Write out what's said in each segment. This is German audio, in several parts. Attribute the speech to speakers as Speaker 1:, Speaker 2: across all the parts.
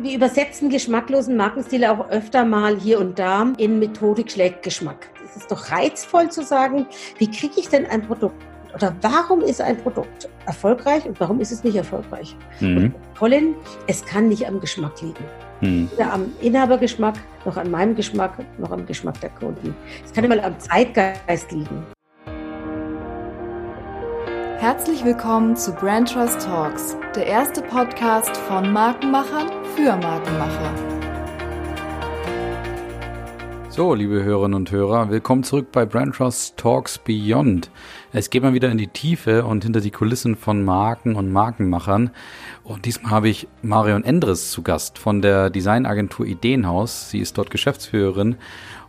Speaker 1: Wir übersetzen geschmacklosen Markenstil auch öfter mal hier und da in Methodik schlägt Geschmack. Es ist doch reizvoll zu sagen, wie kriege ich denn ein Produkt oder warum ist ein Produkt erfolgreich und warum ist es nicht erfolgreich? Mhm. Colin, es kann nicht am Geschmack liegen. Mhm. Weder am Inhabergeschmack, noch an meinem Geschmack, noch am Geschmack der Kunden. Es kann immer am Zeitgeist liegen.
Speaker 2: Herzlich willkommen zu Brand Trust Talks, der erste Podcast von Markenmachern für Markenmacher.
Speaker 3: So, liebe Hörerinnen und Hörer, willkommen zurück bei Brand Trust Talks Beyond. Es geht mal wieder in die Tiefe und hinter die Kulissen von Marken und Markenmachern. Und diesmal habe ich Marion Endres zu Gast von der Designagentur Ideenhaus. Sie ist dort Geschäftsführerin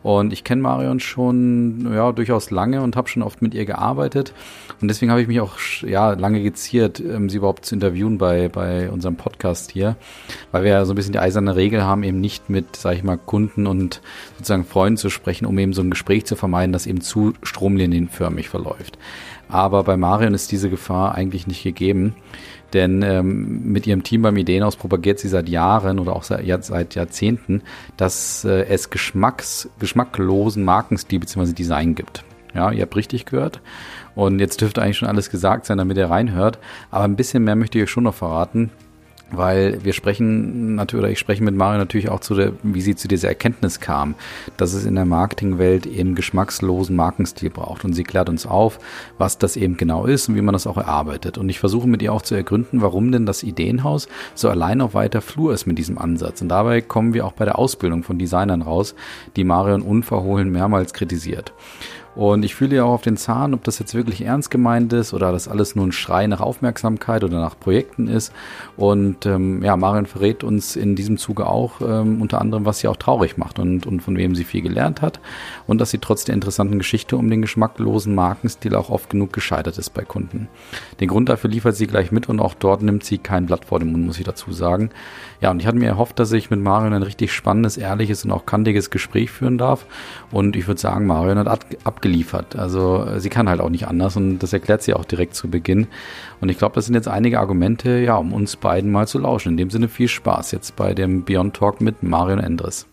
Speaker 3: und ich kenne Marion schon ja durchaus lange und habe schon oft mit ihr gearbeitet. Und deswegen habe ich mich auch ja lange geziert, ähm, sie überhaupt zu interviewen bei, bei unserem Podcast hier, weil wir ja so ein bisschen die eiserne Regel haben, eben nicht mit, sage ich mal, Kunden und sozusagen Freunden zu sprechen, um eben so ein Gespräch zu vermeiden, das eben zu stromlinienförmig verläuft. Aber bei Marion ist diese Gefahr eigentlich nicht gegeben. Denn ähm, mit ihrem Team beim Ideenhaus propagiert sie seit Jahren oder auch seit, seit Jahrzehnten, dass äh, es Geschmacks, geschmacklosen Markenstil bzw. Design gibt. Ja, ihr habt richtig gehört. Und jetzt dürfte eigentlich schon alles gesagt sein, damit ihr reinhört. Aber ein bisschen mehr möchte ich euch schon noch verraten weil wir sprechen natürlich, oder ich spreche mit Mario natürlich auch zu der, wie sie zu dieser Erkenntnis kam, dass es in der Marketingwelt eben geschmackslosen Markenstil braucht. Und sie klärt uns auf, was das eben genau ist und wie man das auch erarbeitet. Und ich versuche mit ihr auch zu ergründen, warum denn das Ideenhaus so allein auf weiter Flur ist mit diesem Ansatz. Und dabei kommen wir auch bei der Ausbildung von Designern raus, die Marion unverhohlen mehrmals kritisiert. Und ich fühle ja auch auf den Zahn, ob das jetzt wirklich ernst gemeint ist oder das alles nur ein Schrei nach Aufmerksamkeit oder nach Projekten ist. Und ähm, ja, Marion verrät uns in diesem Zuge auch ähm, unter anderem, was sie auch traurig macht und, und von wem sie viel gelernt hat. Und dass sie trotz der interessanten Geschichte um den geschmacklosen Markenstil auch oft genug gescheitert ist bei Kunden. Den Grund dafür liefert sie gleich mit und auch dort nimmt sie kein Blatt vor den Mund, muss ich dazu sagen. Ja, und ich hatte mir erhofft, dass ich mit Marion ein richtig spannendes, ehrliches und auch kantiges Gespräch führen darf. Und ich würde sagen, Marion hat abgeliefert. Also sie kann halt auch nicht anders und das erklärt sie auch direkt zu Beginn. Und ich glaube, das sind jetzt einige Argumente, ja, um uns beiden mal zu lauschen. In dem Sinne viel Spaß jetzt bei dem Beyond Talk mit Marion Endres.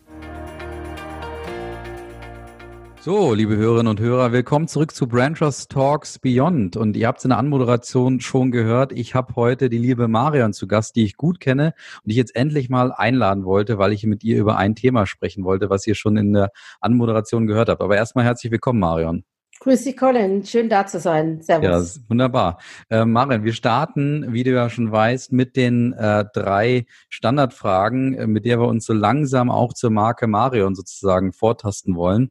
Speaker 3: So, liebe Hörerinnen und Hörer, willkommen zurück zu Brand Trust Talks Beyond. Und ihr habt es in der Anmoderation schon gehört. Ich habe heute die liebe Marion zu Gast, die ich gut kenne und ich jetzt endlich mal einladen wollte, weil ich mit ihr über ein Thema sprechen wollte, was ihr schon in der Anmoderation gehört habt. Aber erstmal herzlich willkommen, Marion.
Speaker 1: Grüß dich, Colin. Schön da zu sein.
Speaker 3: Servus. Ja, wunderbar. Äh, Maren, wir starten, wie du ja schon weißt, mit den äh, drei Standardfragen, äh, mit der wir uns so langsam auch zur Marke Marion sozusagen vortasten wollen.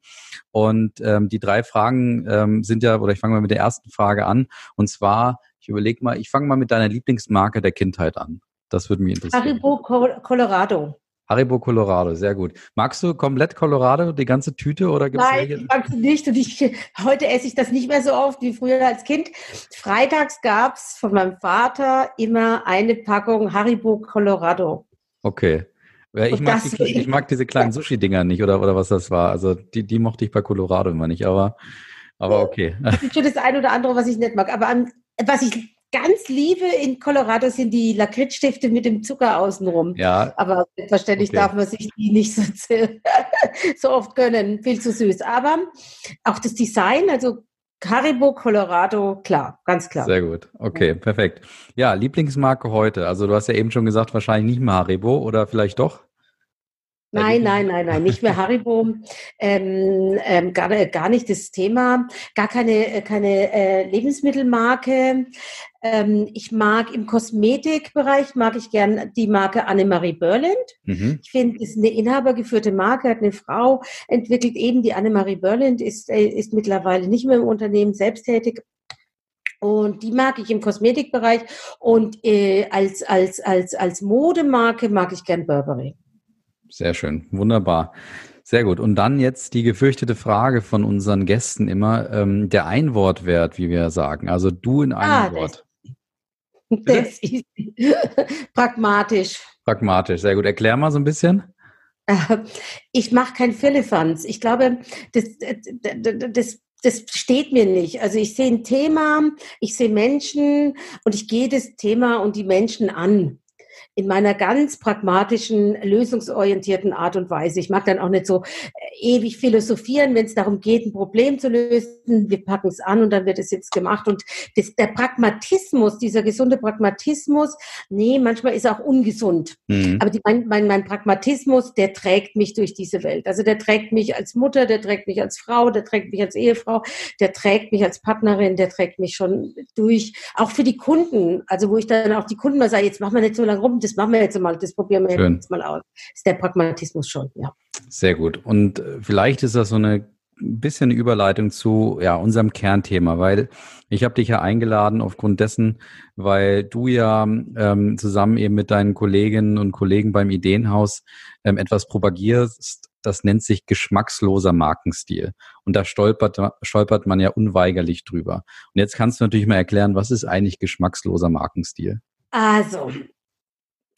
Speaker 3: Und ähm, die drei Fragen ähm, sind ja, oder ich fange mal mit der ersten Frage an. Und zwar, ich überlege mal, ich fange mal mit deiner Lieblingsmarke der Kindheit an. Das würde mich interessieren.
Speaker 1: Haribo Colorado.
Speaker 3: Haribo Colorado, sehr gut. Magst du komplett Colorado, die ganze Tüte oder
Speaker 1: gibt's Nein, ich mag sie nicht und ich, heute esse ich das nicht mehr so oft wie früher als Kind. Freitags gab es von meinem Vater immer eine Packung Haribo Colorado.
Speaker 3: Okay. Ich mag, die, ich mag, diese kleinen Sushi-Dinger nicht oder, oder was das war. Also die, die mochte ich bei Colorado immer nicht, aber, aber okay.
Speaker 1: Das ist schon das eine oder andere, was ich nicht mag. Aber an, was ich ganz liebe in Colorado sind die Lakritzstifte mit dem Zucker außenrum. Ja. Aber selbstverständlich okay. darf man sich die nicht so, so oft gönnen. Viel zu süß. Aber auch das Design, also Haribo, Colorado, klar, ganz klar.
Speaker 3: Sehr gut. Okay, perfekt. Ja, Lieblingsmarke heute. Also du hast ja eben schon gesagt, wahrscheinlich nicht mehr Haribo oder vielleicht doch?
Speaker 1: Nein, nein, nein, nein, nicht mehr Haribo, ähm, ähm, gar, gar nicht das Thema, gar keine, äh, keine äh, Lebensmittelmarke. Ähm, ich mag im Kosmetikbereich, mag ich gern die Marke Annemarie Berland. Mhm. Ich finde, es ist eine inhabergeführte Marke, hat eine Frau entwickelt, eben die Annemarie Berland ist, äh, ist mittlerweile nicht mehr im Unternehmen selbsttätig. Und die mag ich im Kosmetikbereich und äh, als, als, als, als Modemarke mag ich gern Burberry.
Speaker 3: Sehr schön, wunderbar. Sehr gut. Und dann jetzt die gefürchtete Frage von unseren Gästen immer, ähm, der Einwortwert, wie wir sagen. Also du in einem ah, Wort.
Speaker 1: Das, das ist pragmatisch.
Speaker 3: Pragmatisch, sehr gut. Erklär mal so ein bisschen.
Speaker 1: Äh, ich mache kein Firlefanz. Ich glaube, das, das, das steht mir nicht. Also ich sehe ein Thema, ich sehe Menschen und ich gehe das Thema und die Menschen an in meiner ganz pragmatischen, lösungsorientierten Art und Weise. Ich mag dann auch nicht so äh, ewig philosophieren, wenn es darum geht, ein Problem zu lösen. Wir packen es an und dann wird es jetzt gemacht. Und das, der Pragmatismus, dieser gesunde Pragmatismus, nee, manchmal ist er auch ungesund. Mhm. Aber die, mein, mein, mein Pragmatismus, der trägt mich durch diese Welt. Also der trägt mich als Mutter, der trägt mich als Frau, der trägt mich als Ehefrau, der trägt mich als Partnerin, der trägt mich schon durch. Auch für die Kunden, also wo ich dann auch die Kunden mal sage, jetzt machen wir nicht so lange rum, das machen wir jetzt mal, das probieren wir Schön. jetzt mal aus. Das ist der Pragmatismus schon, ja.
Speaker 3: Sehr gut. Und äh, vielleicht ist das so eine bisschen Überleitung zu ja, unserem Kernthema, weil ich habe dich ja eingeladen aufgrund dessen, weil du ja ähm, zusammen eben mit deinen Kolleginnen und Kollegen beim Ideenhaus ähm, etwas propagierst, das nennt sich geschmacksloser Markenstil. Und da stolpert, stolpert man ja unweigerlich drüber. Und jetzt kannst du natürlich mal erklären, was ist eigentlich geschmacksloser Markenstil?
Speaker 1: Also,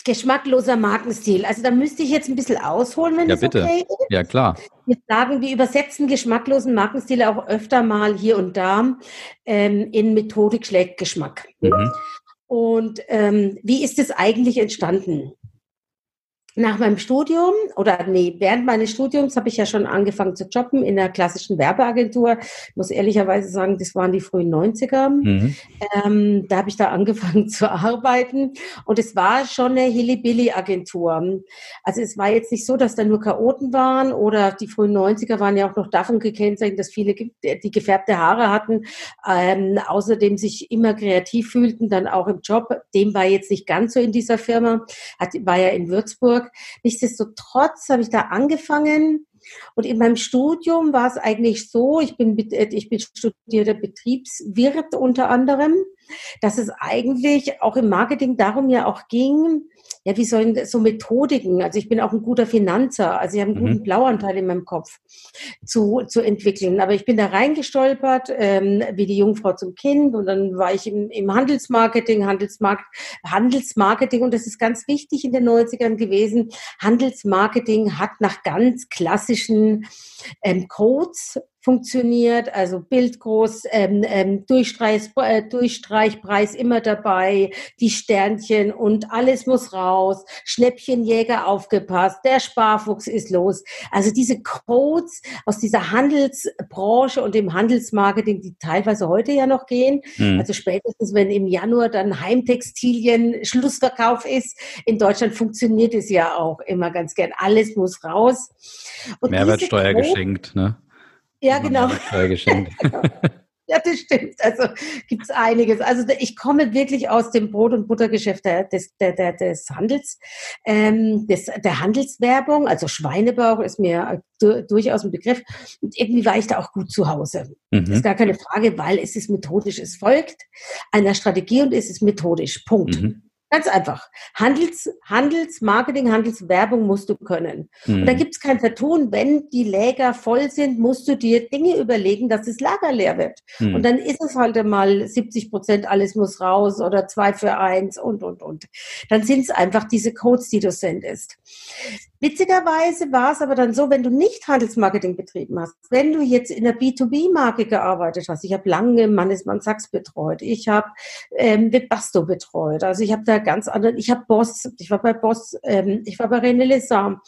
Speaker 1: geschmackloser Markenstil. Also da müsste ich jetzt ein bisschen ausholen, wenn
Speaker 3: ja, bitte. okay ist. Ja, klar.
Speaker 1: Wir sagen, wir übersetzen geschmacklosen Markenstil auch öfter mal hier und da ähm, in Methodik schlägt Geschmack. Mhm. Und ähm, wie ist es eigentlich entstanden? Nach meinem Studium oder nee, während meines Studiums habe ich ja schon angefangen zu jobben in der klassischen Werbeagentur. Ich muss ehrlicherweise sagen, das waren die frühen 90er. Mhm. Ähm, da habe ich da angefangen zu arbeiten und es war schon eine Hilly-Billy-Agentur. Also es war jetzt nicht so, dass da nur Chaoten waren oder die frühen 90er waren ja auch noch davon gekennzeichnet, dass viele die gefärbte Haare hatten, ähm, außerdem sich immer kreativ fühlten, dann auch im Job. Dem war jetzt nicht ganz so in dieser Firma, hat, war ja in Würzburg Nichtsdestotrotz habe ich da angefangen. Und in meinem Studium war es eigentlich so, ich bin, äh, ich bin studierter Betriebswirt unter anderem, dass es eigentlich auch im Marketing darum ja auch ging, ja, wie sollen so Methodiken, also ich bin auch ein guter Finanzer, also ich habe einen guten mhm. Blauanteil in meinem Kopf zu, zu entwickeln. Aber ich bin da reingestolpert, ähm, wie die Jungfrau zum Kind und dann war ich im, im Handelsmarketing, Handelsmarkt, Handelsmarketing und das ist ganz wichtig in den 90ern gewesen. Handelsmarketing hat nach ganz klassischen ähm, Codes funktioniert, also bildgroß, ähm, ähm, Durchstreich, äh, Durchstreichpreis immer dabei, die Sternchen und alles muss raus, Schnäppchenjäger aufgepasst, der Sparfuchs ist los. Also diese Codes aus dieser Handelsbranche und dem Handelsmarketing, die teilweise heute ja noch gehen, mhm. also spätestens wenn im Januar dann Heimtextilien Schlussverkauf ist, in Deutschland funktioniert es ja auch immer ganz gern. Alles muss raus.
Speaker 3: Und Mehrwertsteuer geschenkt, ne?
Speaker 1: Ja, genau. genau. Ja, das stimmt. Also gibt es einiges. Also ich komme wirklich aus dem Brot- und Buttergeschäft des, der, der, des Handels, ähm, des, der Handelswerbung. Also Schweinebauch ist mir du, durchaus ein Begriff. Und irgendwie war ich da auch gut zu Hause. Mhm. Ist gar keine Frage, weil es ist methodisch. Es folgt einer Strategie und es ist methodisch. Punkt. Mhm. Ganz einfach. Handels, Handelsmarketing, Handelswerbung musst du können. Mhm. Und da gibt es kein Vertun. Wenn die Läger voll sind, musst du dir Dinge überlegen, dass das Lager leer wird. Mhm. Und dann ist es halt einmal 70 Prozent, alles muss raus oder zwei für eins und, und, und. Dann sind es einfach diese Codes, die du sendest. Witzigerweise war es aber dann so, wenn du nicht Handelsmarketing betrieben hast, wenn du jetzt in der B2B-Marke gearbeitet hast, ich habe lange Mannesmann Sachs betreut, ich habe ähm, Basto betreut, also ich habe da ganz andere, ich habe Boss, ich war bei Boss, ähm, ich war bei René Lessam,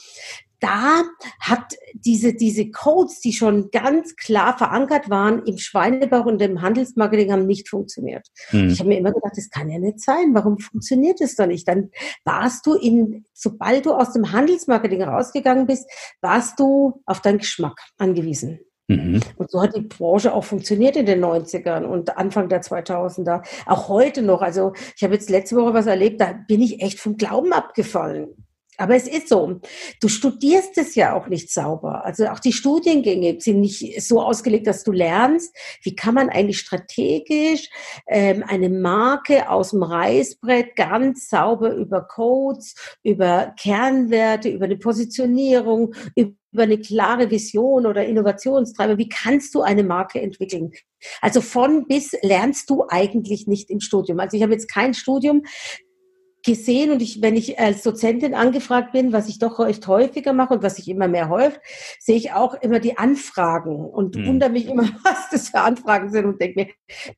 Speaker 1: da hat diese, diese Codes, die schon ganz klar verankert waren im Schweinebauch und im Handelsmarketing, haben nicht funktioniert. Hm. Ich habe mir immer gedacht, das kann ja nicht sein. Warum funktioniert das dann nicht? Dann warst du in, sobald du aus dem Handelsmarketing rausgegangen bist, warst du auf deinen Geschmack angewiesen. Mhm. Und so hat die Branche auch funktioniert in den 90ern und Anfang der 2000er. Auch heute noch. Also ich habe jetzt letzte Woche was erlebt, da bin ich echt vom Glauben abgefallen. Aber es ist so. Du studierst es ja auch nicht sauber. Also auch die Studiengänge sind nicht so ausgelegt, dass du lernst, wie kann man eigentlich strategisch ähm, eine Marke aus dem Reißbrett ganz sauber über Codes, über Kernwerte, über eine Positionierung, über eine klare Vision oder Innovationstreiber. Wie kannst du eine Marke entwickeln? Also von bis lernst du eigentlich nicht im Studium. Also ich habe jetzt kein Studium gesehen und ich, wenn ich als Dozentin angefragt bin, was ich doch recht häufiger mache und was sich immer mehr häuft, sehe ich auch immer die Anfragen und mhm. wundere mich immer, was das für Anfragen sind und denke mir,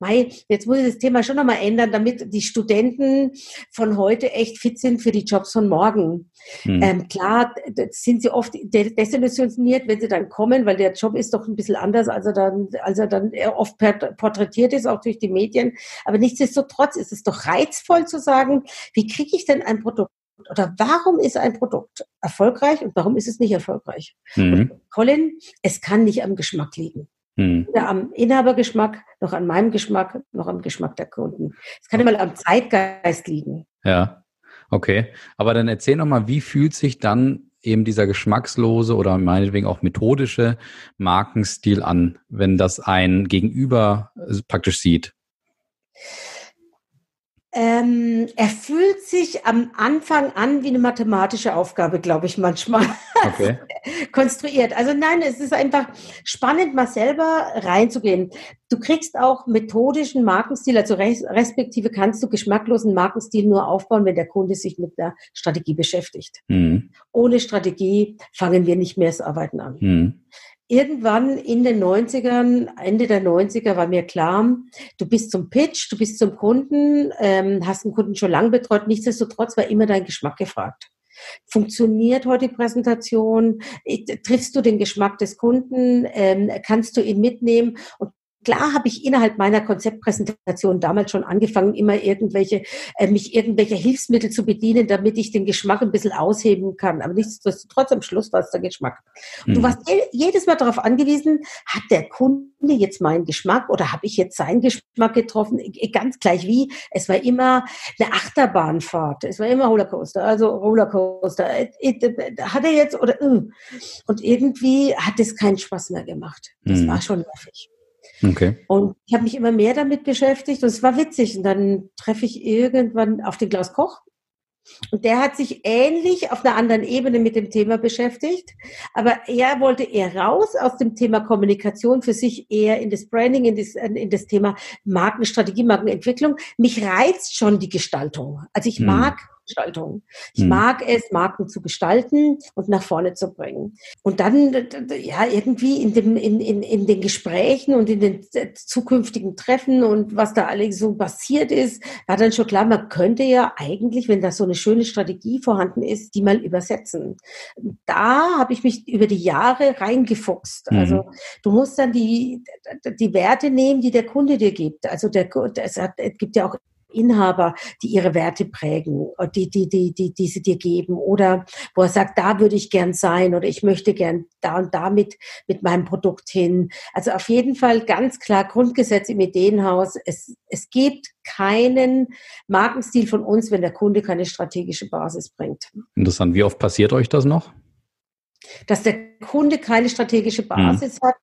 Speaker 1: mei, jetzt muss ich das Thema schon nochmal ändern, damit die Studenten von heute echt fit sind für die Jobs von morgen. Mhm. Ähm, klar, sind sie oft desillusioniert, wenn sie dann kommen, weil der Job ist doch ein bisschen anders, als er dann, als er dann oft porträtiert ist, auch durch die Medien. Aber nichtsdestotrotz ist es doch reizvoll zu sagen, wie kriege ich denn ein Produkt? Oder warum ist ein Produkt erfolgreich und warum ist es nicht erfolgreich? Mhm. Colin, es kann nicht am Geschmack liegen. Mhm. Weder am Inhabergeschmack, noch an meinem Geschmack, noch am Geschmack der Kunden. Es kann immer am Zeitgeist liegen.
Speaker 3: Ja, okay. Aber dann erzähl nochmal, wie fühlt sich dann eben dieser geschmackslose oder meinetwegen auch methodische Markenstil an, wenn das ein Gegenüber praktisch sieht?
Speaker 1: Ähm, er fühlt sich am Anfang an wie eine mathematische Aufgabe, glaube ich, manchmal. Okay. Konstruiert. Also nein, es ist einfach spannend, mal selber reinzugehen. Du kriegst auch methodischen Markenstil, also res respektive kannst du geschmacklosen Markenstil nur aufbauen, wenn der Kunde sich mit der Strategie beschäftigt. Mhm. Ohne Strategie fangen wir nicht mehr das Arbeiten an. Mhm irgendwann in den 90ern, Ende der 90er war mir klar, du bist zum Pitch, du bist zum Kunden, ähm, hast den Kunden schon lange betreut, nichtsdestotrotz war immer dein Geschmack gefragt. Funktioniert heute die Präsentation? Triffst du den Geschmack des Kunden? Ähm, kannst du ihn mitnehmen? Und Klar habe ich innerhalb meiner Konzeptpräsentation damals schon angefangen, immer irgendwelche, äh, mich irgendwelche Hilfsmittel zu bedienen, damit ich den Geschmack ein bisschen ausheben kann. Aber nichtsdestotrotz am Schluss war es der Geschmack. Mhm. Du warst jedes Mal darauf angewiesen, hat der Kunde jetzt meinen Geschmack oder habe ich jetzt seinen Geschmack getroffen? Ganz gleich wie. Es war immer eine Achterbahnfahrt. Es war immer Rollercoaster. Also Rollercoaster. Äh, äh, hat er jetzt oder, äh. und irgendwie hat es keinen Spaß mehr gemacht. Das mhm. war schon nervig. Okay. Und ich habe mich immer mehr damit beschäftigt und es war witzig. Und dann treffe ich irgendwann auf den Klaus Koch. Und der hat sich ähnlich auf einer anderen Ebene mit dem Thema beschäftigt. Aber er wollte eher raus aus dem Thema Kommunikation für sich eher in das Branding, in das, in das Thema Markenstrategie, Markenentwicklung. Mich reizt schon die Gestaltung. Also ich hm. mag Gestaltung. Ich hm. mag es, Marken zu gestalten und nach vorne zu bringen. Und dann, ja, irgendwie in, dem, in, in, in den Gesprächen und in den zukünftigen Treffen und was da alles so passiert ist, war dann schon klar, man könnte ja eigentlich, wenn da so eine schöne Strategie vorhanden ist, die mal übersetzen. Da habe ich mich über die Jahre reingefuchst. Mhm. Also du musst dann die, die Werte nehmen, die der Kunde dir gibt. Also der, es gibt ja auch Inhaber, die ihre Werte prägen, die, die, die, die, die sie dir geben oder wo er sagt, da würde ich gern sein oder ich möchte gern da und damit mit meinem Produkt hin. Also auf jeden Fall ganz klar Grundgesetz im Ideenhaus. Es, es gibt keinen Markenstil von uns, wenn der Kunde keine strategische Basis bringt.
Speaker 3: Interessant. Wie oft passiert euch das noch?
Speaker 1: Dass der Kunde keine strategische hm. Basis hm. hat,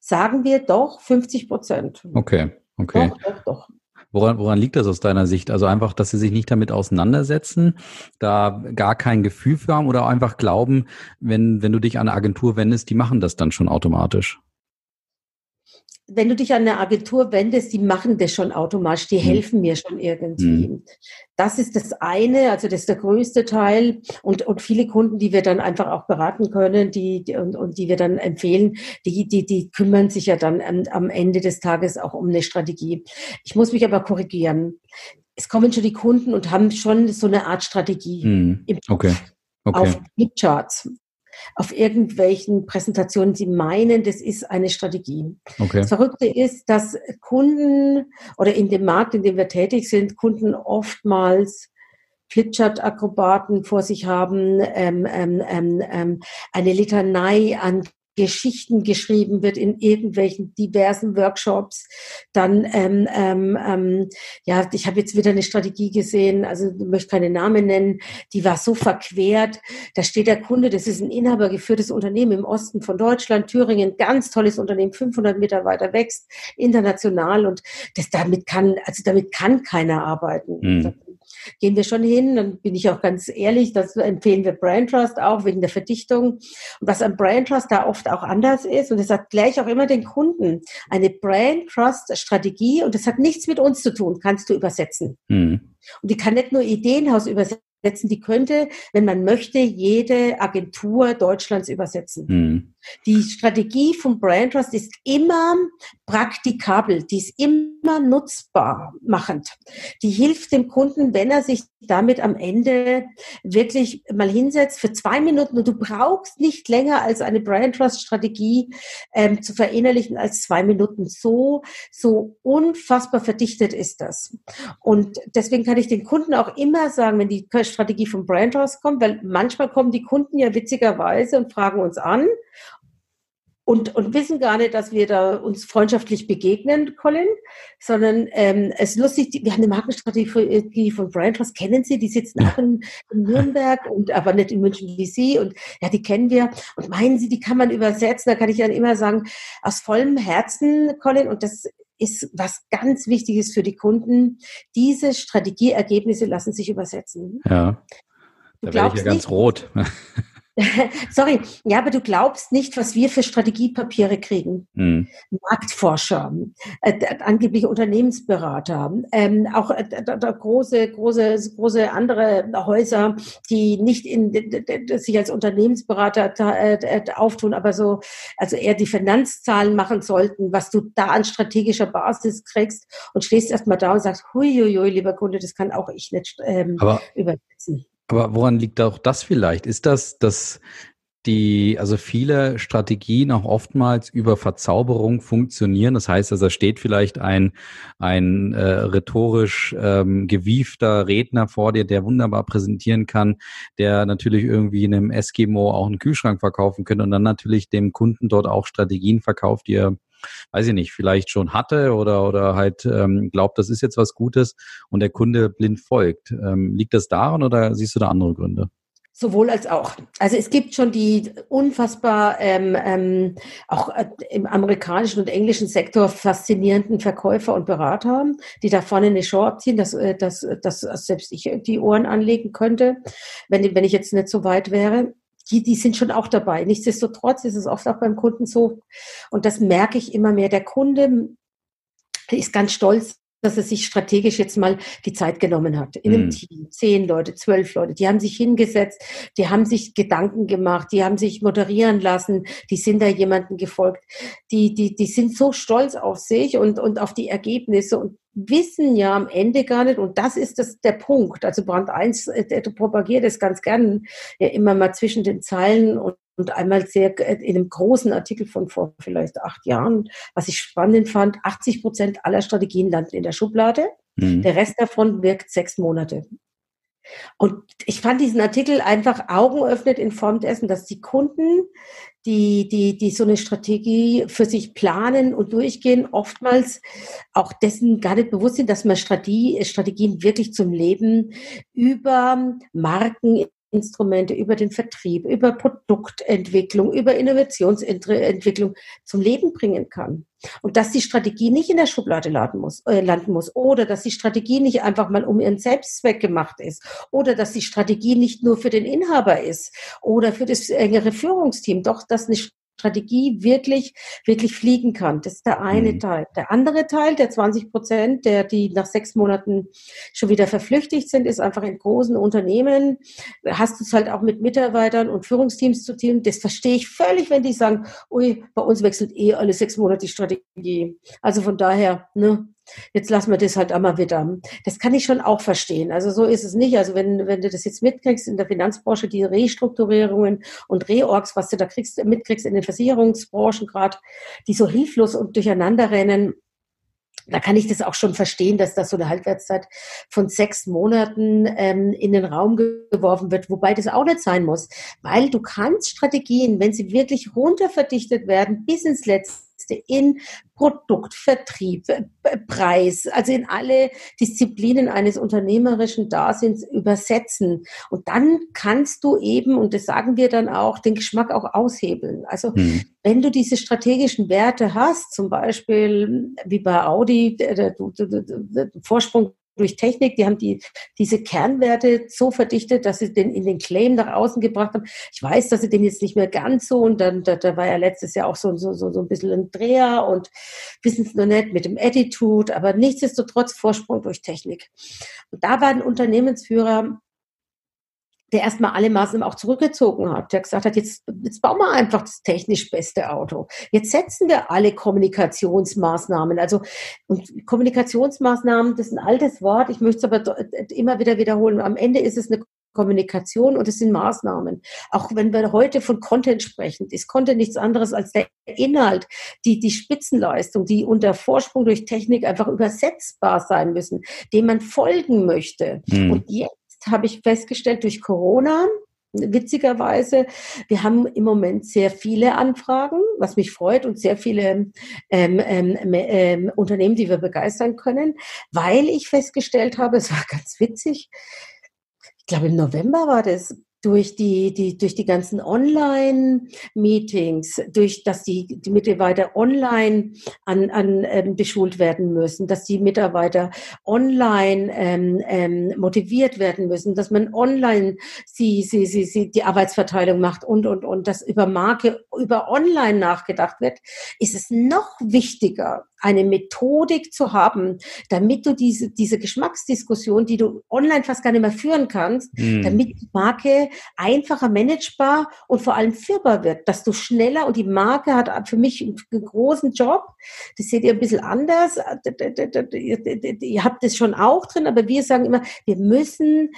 Speaker 1: sagen wir doch 50 Prozent.
Speaker 3: Okay, okay. Doch, doch, doch. Woran, woran liegt das aus deiner Sicht? Also einfach, dass sie sich nicht damit auseinandersetzen, da gar kein Gefühl für haben oder einfach glauben, wenn, wenn du dich an eine Agentur wendest, die machen das dann schon automatisch?
Speaker 1: Wenn du dich an eine Agentur wendest, die machen das schon automatisch, die hm. helfen mir schon irgendwie. Hm. Das ist das eine, also das ist der größte Teil und, und viele Kunden, die wir dann einfach auch beraten können, die, die und, und die wir dann empfehlen, die, die, die kümmern sich ja dann am, am Ende des Tages auch um eine Strategie. Ich muss mich aber korrigieren. Es kommen schon die Kunden und haben schon so eine Art Strategie
Speaker 3: hm. im okay. Okay.
Speaker 1: auf Flipcharts auf irgendwelchen Präsentationen, sie meinen, das ist eine Strategie. Okay. Das Verrückte ist, dass Kunden oder in dem Markt, in dem wir tätig sind, Kunden oftmals Flipchart-Akrobaten vor sich haben, ähm, ähm, ähm, ähm eine Litanei an Geschichten geschrieben wird in irgendwelchen diversen Workshops. Dann, ähm, ähm, ähm, ja, ich habe jetzt wieder eine Strategie gesehen, also ich möchte keine Namen nennen, die war so verquert. Da steht der Kunde, das ist ein inhabergeführtes Unternehmen im Osten von Deutschland, Thüringen, ganz tolles Unternehmen, 500 Mitarbeiter wächst international und das damit kann, also damit kann keiner arbeiten. Mhm. Gehen wir schon hin. Dann bin ich auch ganz ehrlich, das empfehlen wir Brand Trust auch wegen der Verdichtung. Und was am Brand Trust da oft auch anders ist, und das sagt gleich auch immer den Kunden, eine Brand Trust Strategie, und das hat nichts mit uns zu tun, kannst du übersetzen. Mhm. Und die kann nicht nur Ideenhaus übersetzen, setzen, die könnte, wenn man möchte, jede Agentur Deutschlands übersetzen. Mhm. Die Strategie von Brand Trust ist immer praktikabel, die ist immer nutzbar machend. Die hilft dem Kunden, wenn er sich damit am Ende wirklich mal hinsetzt für zwei Minuten und du brauchst nicht länger als eine Brand Trust Strategie ähm, zu verinnerlichen als zwei Minuten. So, so unfassbar verdichtet ist das. Und deswegen kann ich den Kunden auch immer sagen, wenn die Strategie von Brand Trust kommt, weil manchmal kommen die Kunden ja witzigerweise und fragen uns an und, und wissen gar nicht, dass wir da uns freundschaftlich begegnen, Colin, sondern ähm, es ist lustig, wir haben eine Markenstrategie von Brandtrust, kennen Sie, die sitzen auch in, in, Nürnberg und aber nicht in München wie Sie und ja, die kennen wir und meinen Sie, die kann man übersetzen, da kann ich dann immer sagen, aus vollem Herzen, Colin, und das ist was ganz Wichtiges für die Kunden. Diese Strategieergebnisse lassen sich übersetzen.
Speaker 3: Ja. Da werde ich ja ganz nicht, rot.
Speaker 1: Sorry, ja, aber du glaubst nicht, was wir für Strategiepapiere kriegen. Mhm. Marktforscher, äh, angebliche Unternehmensberater, ähm, auch äh, große, große, große andere Häuser, die nicht in, sich als Unternehmensberater äh, auftun, aber so, also eher die Finanzzahlen machen sollten, was du da an strategischer Basis kriegst und stehst erstmal da und sagst, huiuiui, lieber Kunde, das kann auch ich nicht ähm,
Speaker 3: aber übersetzen. Aber woran liegt auch das vielleicht? Ist das, dass die, also viele Strategien auch oftmals über Verzauberung funktionieren. Das heißt, also da steht vielleicht ein, ein äh, rhetorisch ähm, gewiefter Redner vor dir, der wunderbar präsentieren kann, der natürlich irgendwie einem Eskimo auch einen Kühlschrank verkaufen könnte und dann natürlich dem Kunden dort auch Strategien verkauft, die er weiß ich nicht, vielleicht schon hatte oder, oder halt ähm, glaubt, das ist jetzt was Gutes und der Kunde blind folgt. Ähm, liegt das daran oder siehst du da andere Gründe?
Speaker 1: Sowohl als auch. Also es gibt schon die unfassbar ähm, ähm, auch äh, im amerikanischen und englischen Sektor faszinierenden Verkäufer und Berater, die da vorne eine Show abziehen, dass, äh, dass, dass selbst ich die Ohren anlegen könnte, wenn, wenn ich jetzt nicht so weit wäre die, die sind schon auch dabei. Nichtsdestotrotz ist es oft auch beim Kunden so, und das merke ich immer mehr, der Kunde ist ganz stolz, dass er sich strategisch jetzt mal die Zeit genommen hat. In einem mm. Team, zehn Leute, zwölf Leute, die haben sich hingesetzt, die haben sich Gedanken gemacht, die haben sich moderieren lassen, die sind da jemandem gefolgt, die, die, die sind so stolz auf sich und, und auf die Ergebnisse und wissen ja am Ende gar nicht, und das ist das, der Punkt. Also Brand 1 äh, propagiert es ganz gern ja immer mal zwischen den Zeilen und, und einmal sehr äh, in einem großen Artikel von vor vielleicht acht Jahren, was ich spannend fand, 80 Prozent aller Strategien landen in der Schublade. Mhm. Der Rest davon wirkt sechs Monate. Und ich fand diesen Artikel einfach Augen öffnet in Form dessen, dass die Kunden, die, die, die so eine Strategie für sich planen und durchgehen, oftmals auch dessen gar nicht bewusst sind, dass man Strategie, Strategien wirklich zum Leben über Marken Instrumente, über den Vertrieb, über Produktentwicklung, über Innovationsentwicklung zum Leben bringen kann. Und dass die Strategie nicht in der Schublade landen muss, äh, landen muss oder dass die Strategie nicht einfach mal um ihren Selbstzweck gemacht ist oder dass die Strategie nicht nur für den Inhaber ist oder für das engere Führungsteam, doch dass eine Strategie wirklich, wirklich fliegen kann. Das ist der eine mhm. Teil. Der andere Teil, der 20 Prozent, der die nach sechs Monaten schon wieder verflüchtigt sind, ist einfach in großen Unternehmen. Hast du es halt auch mit Mitarbeitern und Führungsteams zu tun. Das verstehe ich völlig, wenn die sagen, ui, bei uns wechselt eh alle sechs Monate die Strategie. Also von daher, ne, Jetzt lassen wir das halt einmal wieder. Das kann ich schon auch verstehen. Also so ist es nicht. Also wenn, wenn du das jetzt mitkriegst in der Finanzbranche, die Restrukturierungen und Reorgs, was du da kriegst, mitkriegst in den Versicherungsbranchen gerade, die so hilflos und durcheinander rennen, da kann ich das auch schon verstehen, dass das so eine Halbwertszeit von sechs Monaten ähm, in den Raum geworfen wird, wobei das auch nicht sein muss, weil du kannst Strategien, wenn sie wirklich runterverdichtet werden, bis ins Letzte in Produkt, Vertrieb, Preis, also in alle Disziplinen eines unternehmerischen Daseins übersetzen. Und dann kannst du eben, und das sagen wir dann auch, den Geschmack auch aushebeln. Also mhm. wenn du diese strategischen Werte hast, zum Beispiel wie bei Audi, der, der, der, der Vorsprung durch Technik, die haben die, diese Kernwerte so verdichtet, dass sie den in den Claim nach außen gebracht haben. Ich weiß, dass sie den jetzt nicht mehr ganz so und dann, da, da war ja letztes Jahr auch so, so, so, so ein bisschen ein Dreher und wissen es noch nicht mit dem Attitude, aber nichtsdestotrotz Vorsprung durch Technik. Und da war ein Unternehmensführer, der erstmal alle Maßnahmen auch zurückgezogen hat, der gesagt hat, jetzt, jetzt bauen wir einfach das technisch beste Auto. Jetzt setzen wir alle Kommunikationsmaßnahmen. Also und Kommunikationsmaßnahmen, das ist ein altes Wort, ich möchte es aber immer wieder wiederholen. Am Ende ist es eine Kommunikation und es sind Maßnahmen. Auch wenn wir heute von Content sprechen, ist Content nichts anderes als der Inhalt, die, die Spitzenleistung, die unter Vorsprung durch Technik einfach übersetzbar sein müssen, dem man folgen möchte. Mhm. Und jetzt habe ich festgestellt durch Corona, witzigerweise, wir haben im Moment sehr viele Anfragen, was mich freut und sehr viele ähm, ähm, ähm, Unternehmen, die wir begeistern können, weil ich festgestellt habe, es war ganz witzig, ich glaube im November war das, durch die, die, durch die ganzen Online-Meetings, durch, dass die, die Mitarbeiter online an, an, ähm, beschult werden müssen, dass die Mitarbeiter online ähm, ähm, motiviert werden müssen, dass man online sie, sie, sie, sie die Arbeitsverteilung macht und, und, und, dass über Marke, über online nachgedacht wird, ist es noch wichtiger, eine Methodik zu haben, damit du diese, diese Geschmacksdiskussion, die du online fast gar nicht mehr führen kannst, mhm. damit die Marke einfacher managebar und vor allem führbar wird, dass du schneller und die Marke hat für mich einen großen Job. Das seht ihr ein bisschen anders. Ihr habt das schon auch drin, aber wir sagen immer, wir müssen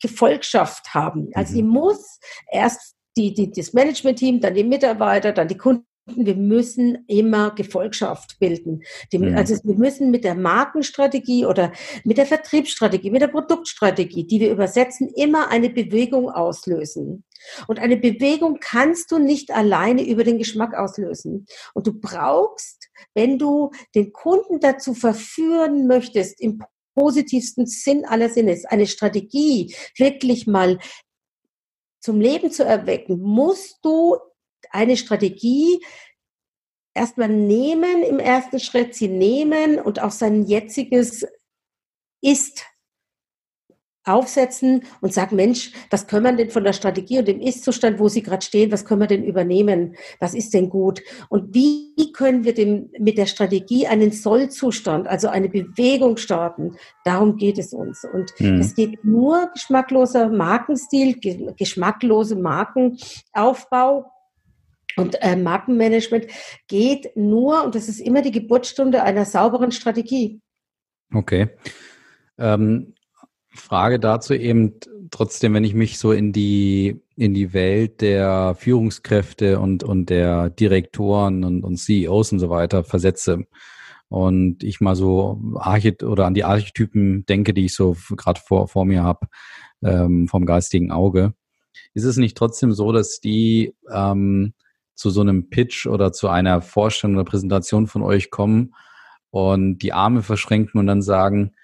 Speaker 1: Gefolgschaft haben. Also mhm. die muss erst die, die, das Management-Team, dann die Mitarbeiter, dann die Kunden wir müssen immer Gefolgschaft bilden. Mhm. Also wir müssen mit der Markenstrategie oder mit der Vertriebsstrategie, mit der Produktstrategie, die wir übersetzen, immer eine Bewegung auslösen. Und eine Bewegung kannst du nicht alleine über den Geschmack auslösen. Und du brauchst, wenn du den Kunden dazu verführen möchtest, im positivsten Sinn aller Sinne, eine Strategie wirklich mal zum Leben zu erwecken, musst du eine Strategie erstmal nehmen im ersten Schritt, sie nehmen und auch sein jetziges Ist aufsetzen und sagen, Mensch, was können wir denn von der Strategie und dem Ist-Zustand, wo Sie gerade stehen, was können wir denn übernehmen? Was ist denn gut? Und wie können wir dem, mit der Strategie einen Soll-Zustand, also eine Bewegung starten? Darum geht es uns. Und mhm. es geht nur geschmackloser Markenstil, geschmacklose Markenaufbau und äh, Markenmanagement geht nur, und das ist immer die Geburtsstunde einer sauberen Strategie.
Speaker 3: Okay. Ähm, Frage dazu eben trotzdem, wenn ich mich so in die in die Welt der Führungskräfte und und der Direktoren und, und CEOs und so weiter versetze und ich mal so Archit oder an die Archetypen denke, die ich so gerade vor vor mir habe ähm, vom geistigen Auge, ist es nicht trotzdem so, dass die ähm, zu so einem Pitch oder zu einer Vorstellung oder Präsentation von euch kommen und die Arme verschränken und dann sagen,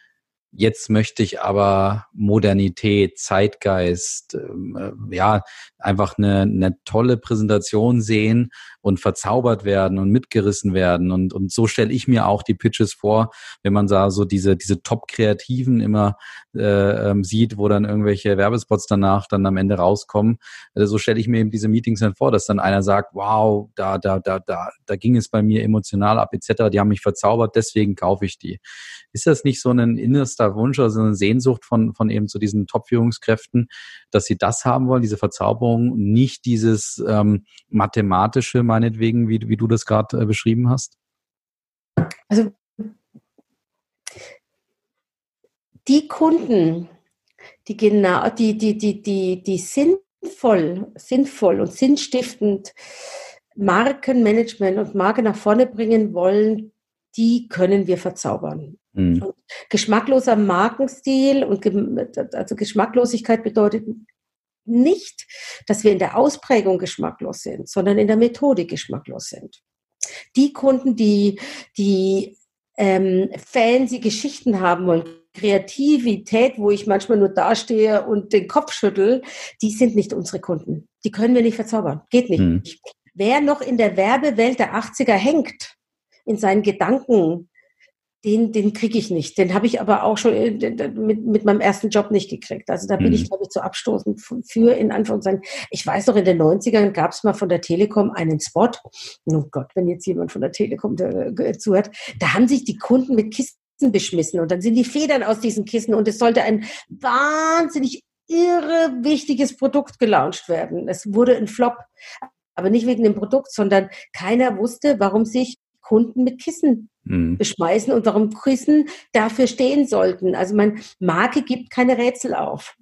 Speaker 3: Jetzt möchte ich aber Modernität, Zeitgeist, ähm, äh, ja, einfach eine, eine tolle Präsentation sehen und verzaubert werden und mitgerissen werden. Und, und so stelle ich mir auch die Pitches vor, wenn man da so diese, diese Top-Kreativen immer äh, ähm, sieht, wo dann irgendwelche Werbespots danach dann am Ende rauskommen. Also so stelle ich mir eben diese Meetings dann vor, dass dann einer sagt, wow, da, da, da, da, da ging es bei mir emotional ab, etc. Die haben mich verzaubert, deswegen kaufe ich die. Ist das nicht so ein innerster Wunsch oder so eine Sehnsucht von, von eben zu diesen Top-Führungskräften, dass sie das haben wollen, diese Verzauberung, nicht dieses ähm, mathematische, meinetwegen, wie, wie du das gerade äh, beschrieben hast?
Speaker 1: Also die Kunden, die genau, die, die, die, die, die sinnvoll, sinnvoll und sinnstiftend Markenmanagement und Marke nach vorne bringen wollen, die können wir verzaubern. Mhm. Geschmackloser Markenstil und also Geschmacklosigkeit bedeutet nicht, dass wir in der Ausprägung geschmacklos sind, sondern in der Methodik geschmacklos sind. Die Kunden, die, die ähm, fancy Geschichten haben wollen, Kreativität, wo ich manchmal nur dastehe und den Kopf schüttel, die sind nicht unsere Kunden. Die können wir nicht verzaubern. Geht nicht. Hm. Wer noch in der Werbewelt der 80er hängt, in seinen Gedanken, den, den kriege ich nicht. Den habe ich aber auch schon äh, mit, mit meinem ersten Job nicht gekriegt. Also da bin mhm. ich, glaube ich, zu abstoßend für, in Anführungszeichen. Ich weiß noch, in den 90ern gab es mal von der Telekom einen Spot. Oh Gott, wenn jetzt jemand von der Telekom äh, zuhört. Da haben sich die Kunden mit Kisten beschmissen und dann sind die Federn aus diesen Kissen und es sollte ein wahnsinnig irre wichtiges Produkt gelauncht werden. Es wurde ein Flop, aber nicht wegen dem Produkt, sondern keiner wusste, warum sich Kunden mit Kissen mhm. beschmeißen und warum Kissen dafür stehen sollten. Also meine Marke gibt keine Rätsel auf.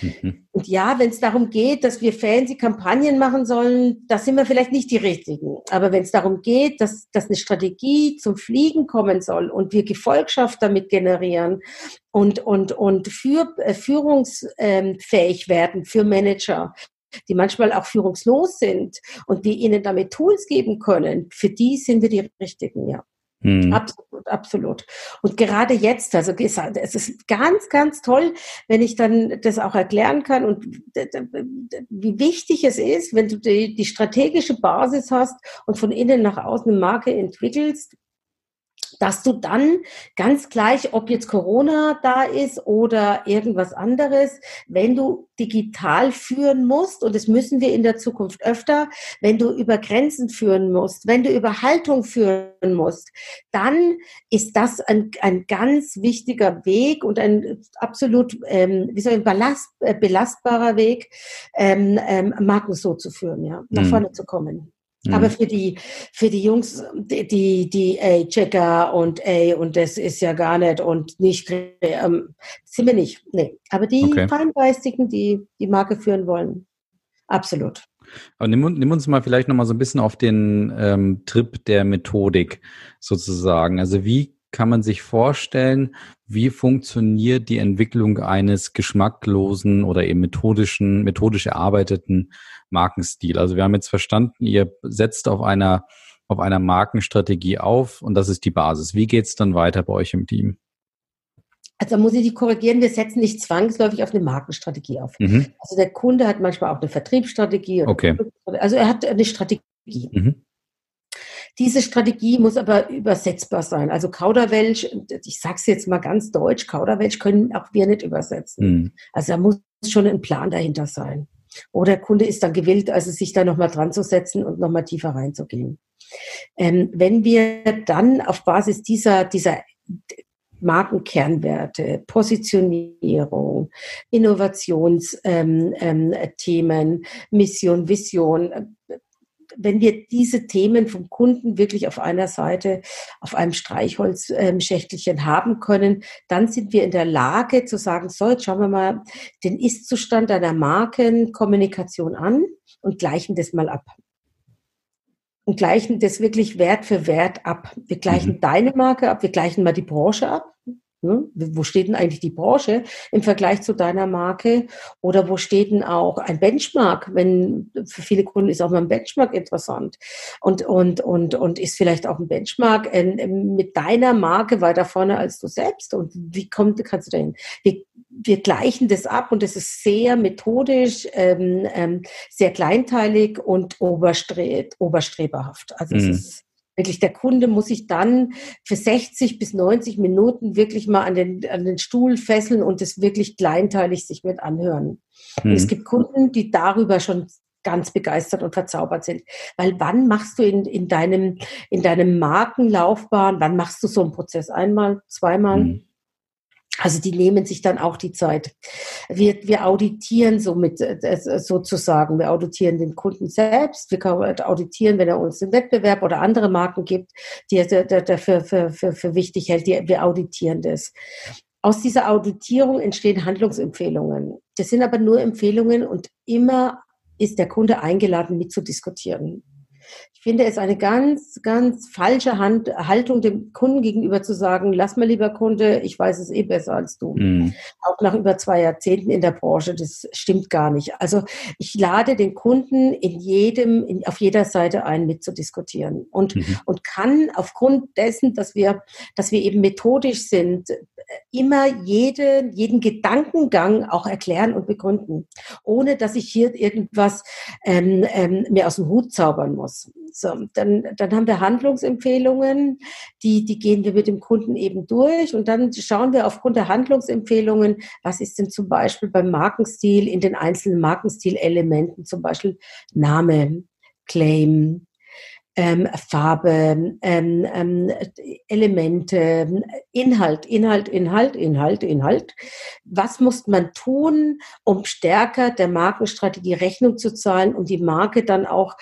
Speaker 1: Mhm. Und ja, wenn es darum geht, dass wir fancy Kampagnen machen sollen, da sind wir vielleicht nicht die richtigen. Aber wenn es darum geht, dass, dass eine Strategie zum Fliegen kommen soll und wir Gefolgschaft damit generieren und, und, und für, äh, führungsfähig werden für Manager, die manchmal auch führungslos sind und die ihnen damit Tools geben können, für die sind wir die Richtigen, ja. Mhm. Absolut, absolut. Und gerade jetzt, also es ist ganz, ganz toll, wenn ich dann das auch erklären kann und wie wichtig es ist, wenn du die, die strategische Basis hast und von innen nach außen eine Marke entwickelst, dass du dann ganz gleich, ob jetzt Corona da ist oder irgendwas anderes, wenn du digital führen musst, und das müssen wir in der Zukunft öfter, wenn du über Grenzen führen musst, wenn du über Haltung führen musst, dann ist das ein, ein ganz wichtiger Weg und ein absolut, ähm, wie soll ich, belast, äh, belastbarer Weg, ähm, ähm, Marken so zu führen, ja, nach mhm. vorne zu kommen. Aber mhm. für die, für die Jungs, die, die, die ey, Checker und ey, und das ist ja gar nicht und nicht, ähm, sind wir nicht. Nee. Aber die okay. Feingeistigen, die die Marke führen wollen, absolut.
Speaker 3: Aber nimm, nimm uns mal vielleicht nochmal so ein bisschen auf den ähm, Trip der Methodik sozusagen. Also wie kann man sich vorstellen, wie funktioniert die Entwicklung eines geschmacklosen oder eben methodischen, methodisch erarbeiteten Markenstil? Also wir haben jetzt verstanden, ihr setzt auf einer, auf einer Markenstrategie auf und das ist die Basis. Wie geht es dann weiter bei euch im Team?
Speaker 1: Also muss ich die korrigieren, wir setzen nicht zwangsläufig auf eine Markenstrategie auf. Mhm. Also der Kunde hat manchmal auch eine Vertriebsstrategie.
Speaker 3: okay.
Speaker 1: Also er hat eine Strategie. Mhm. Diese Strategie muss aber übersetzbar sein. Also Kauderwelsch, ich sage es jetzt mal ganz deutsch, Kauderwelsch können auch wir nicht übersetzen. Mhm. Also da muss schon ein Plan dahinter sein. Oder der Kunde ist dann gewillt, also sich da nochmal dran zu setzen und nochmal tiefer reinzugehen. Ähm, wenn wir dann auf Basis dieser, dieser Markenkernwerte, Positionierung, Innovationsthemen, ähm, ähm, Mission, Vision, wenn wir diese Themen vom Kunden wirklich auf einer Seite, auf einem Streichholzschächtelchen ähm, haben können, dann sind wir in der Lage zu sagen, so, jetzt schauen wir mal den Ist-Zustand einer Markenkommunikation an und gleichen das mal ab. Und gleichen das wirklich Wert für Wert ab. Wir gleichen mhm. deine Marke ab, wir gleichen mal die Branche ab. Ne? Wo steht denn eigentlich die Branche im Vergleich zu deiner Marke? Oder wo steht denn auch ein Benchmark? Wenn für viele Kunden ist auch mal ein Benchmark interessant und und und und ist vielleicht auch ein Benchmark mit deiner Marke weiter vorne als du selbst. Und wie kommt kannst du dahin? Wir, wir gleichen das ab und es ist sehr methodisch, ähm, ähm, sehr kleinteilig und oberstre oberstreberhaft. Also mhm. es ist Wirklich, der Kunde muss sich dann für 60 bis 90 Minuten wirklich mal an den, an den Stuhl fesseln und es wirklich kleinteilig sich mit anhören. Mhm. es gibt Kunden, die darüber schon ganz begeistert und verzaubert sind. Weil wann machst du in, in deinem, in deinem Markenlaufbahn, wann machst du so einen Prozess? Einmal, zweimal? Mhm. Also die nehmen sich dann auch die Zeit. Wir, wir auditieren somit äh, sozusagen. Wir auditieren den Kunden selbst. Wir auditieren, wenn er uns einen Wettbewerb oder andere Marken gibt, die er dafür für, für, für wichtig hält. Die, wir auditieren das. Aus dieser Auditierung entstehen Handlungsempfehlungen. Das sind aber nur Empfehlungen und immer ist der Kunde eingeladen, mitzudiskutieren finde es eine ganz, ganz falsche Hand, Haltung dem Kunden gegenüber zu sagen, lass mal lieber Kunde, ich weiß es eh besser als du. Mhm. Auch nach über zwei Jahrzehnten in der Branche, das stimmt gar nicht. Also ich lade den Kunden in jedem, in, auf jeder Seite ein, mitzudiskutieren und, mhm. und kann aufgrund dessen, dass wir, dass wir eben methodisch sind, immer jede, jeden Gedankengang auch erklären und begründen, ohne dass ich hier irgendwas ähm, ähm, mir aus dem Hut zaubern muss. So, dann, dann haben wir Handlungsempfehlungen, die, die gehen wir mit dem Kunden eben durch und dann schauen wir aufgrund der Handlungsempfehlungen, was ist denn zum Beispiel beim Markenstil in den einzelnen Markenstilelementen, zum Beispiel Name, Claim, ähm, Farbe, ähm, ähm, Elemente, Inhalt, Inhalt, Inhalt, Inhalt, Inhalt. Was muss man tun, um stärker der Markenstrategie Rechnung zu zahlen und die Marke dann auch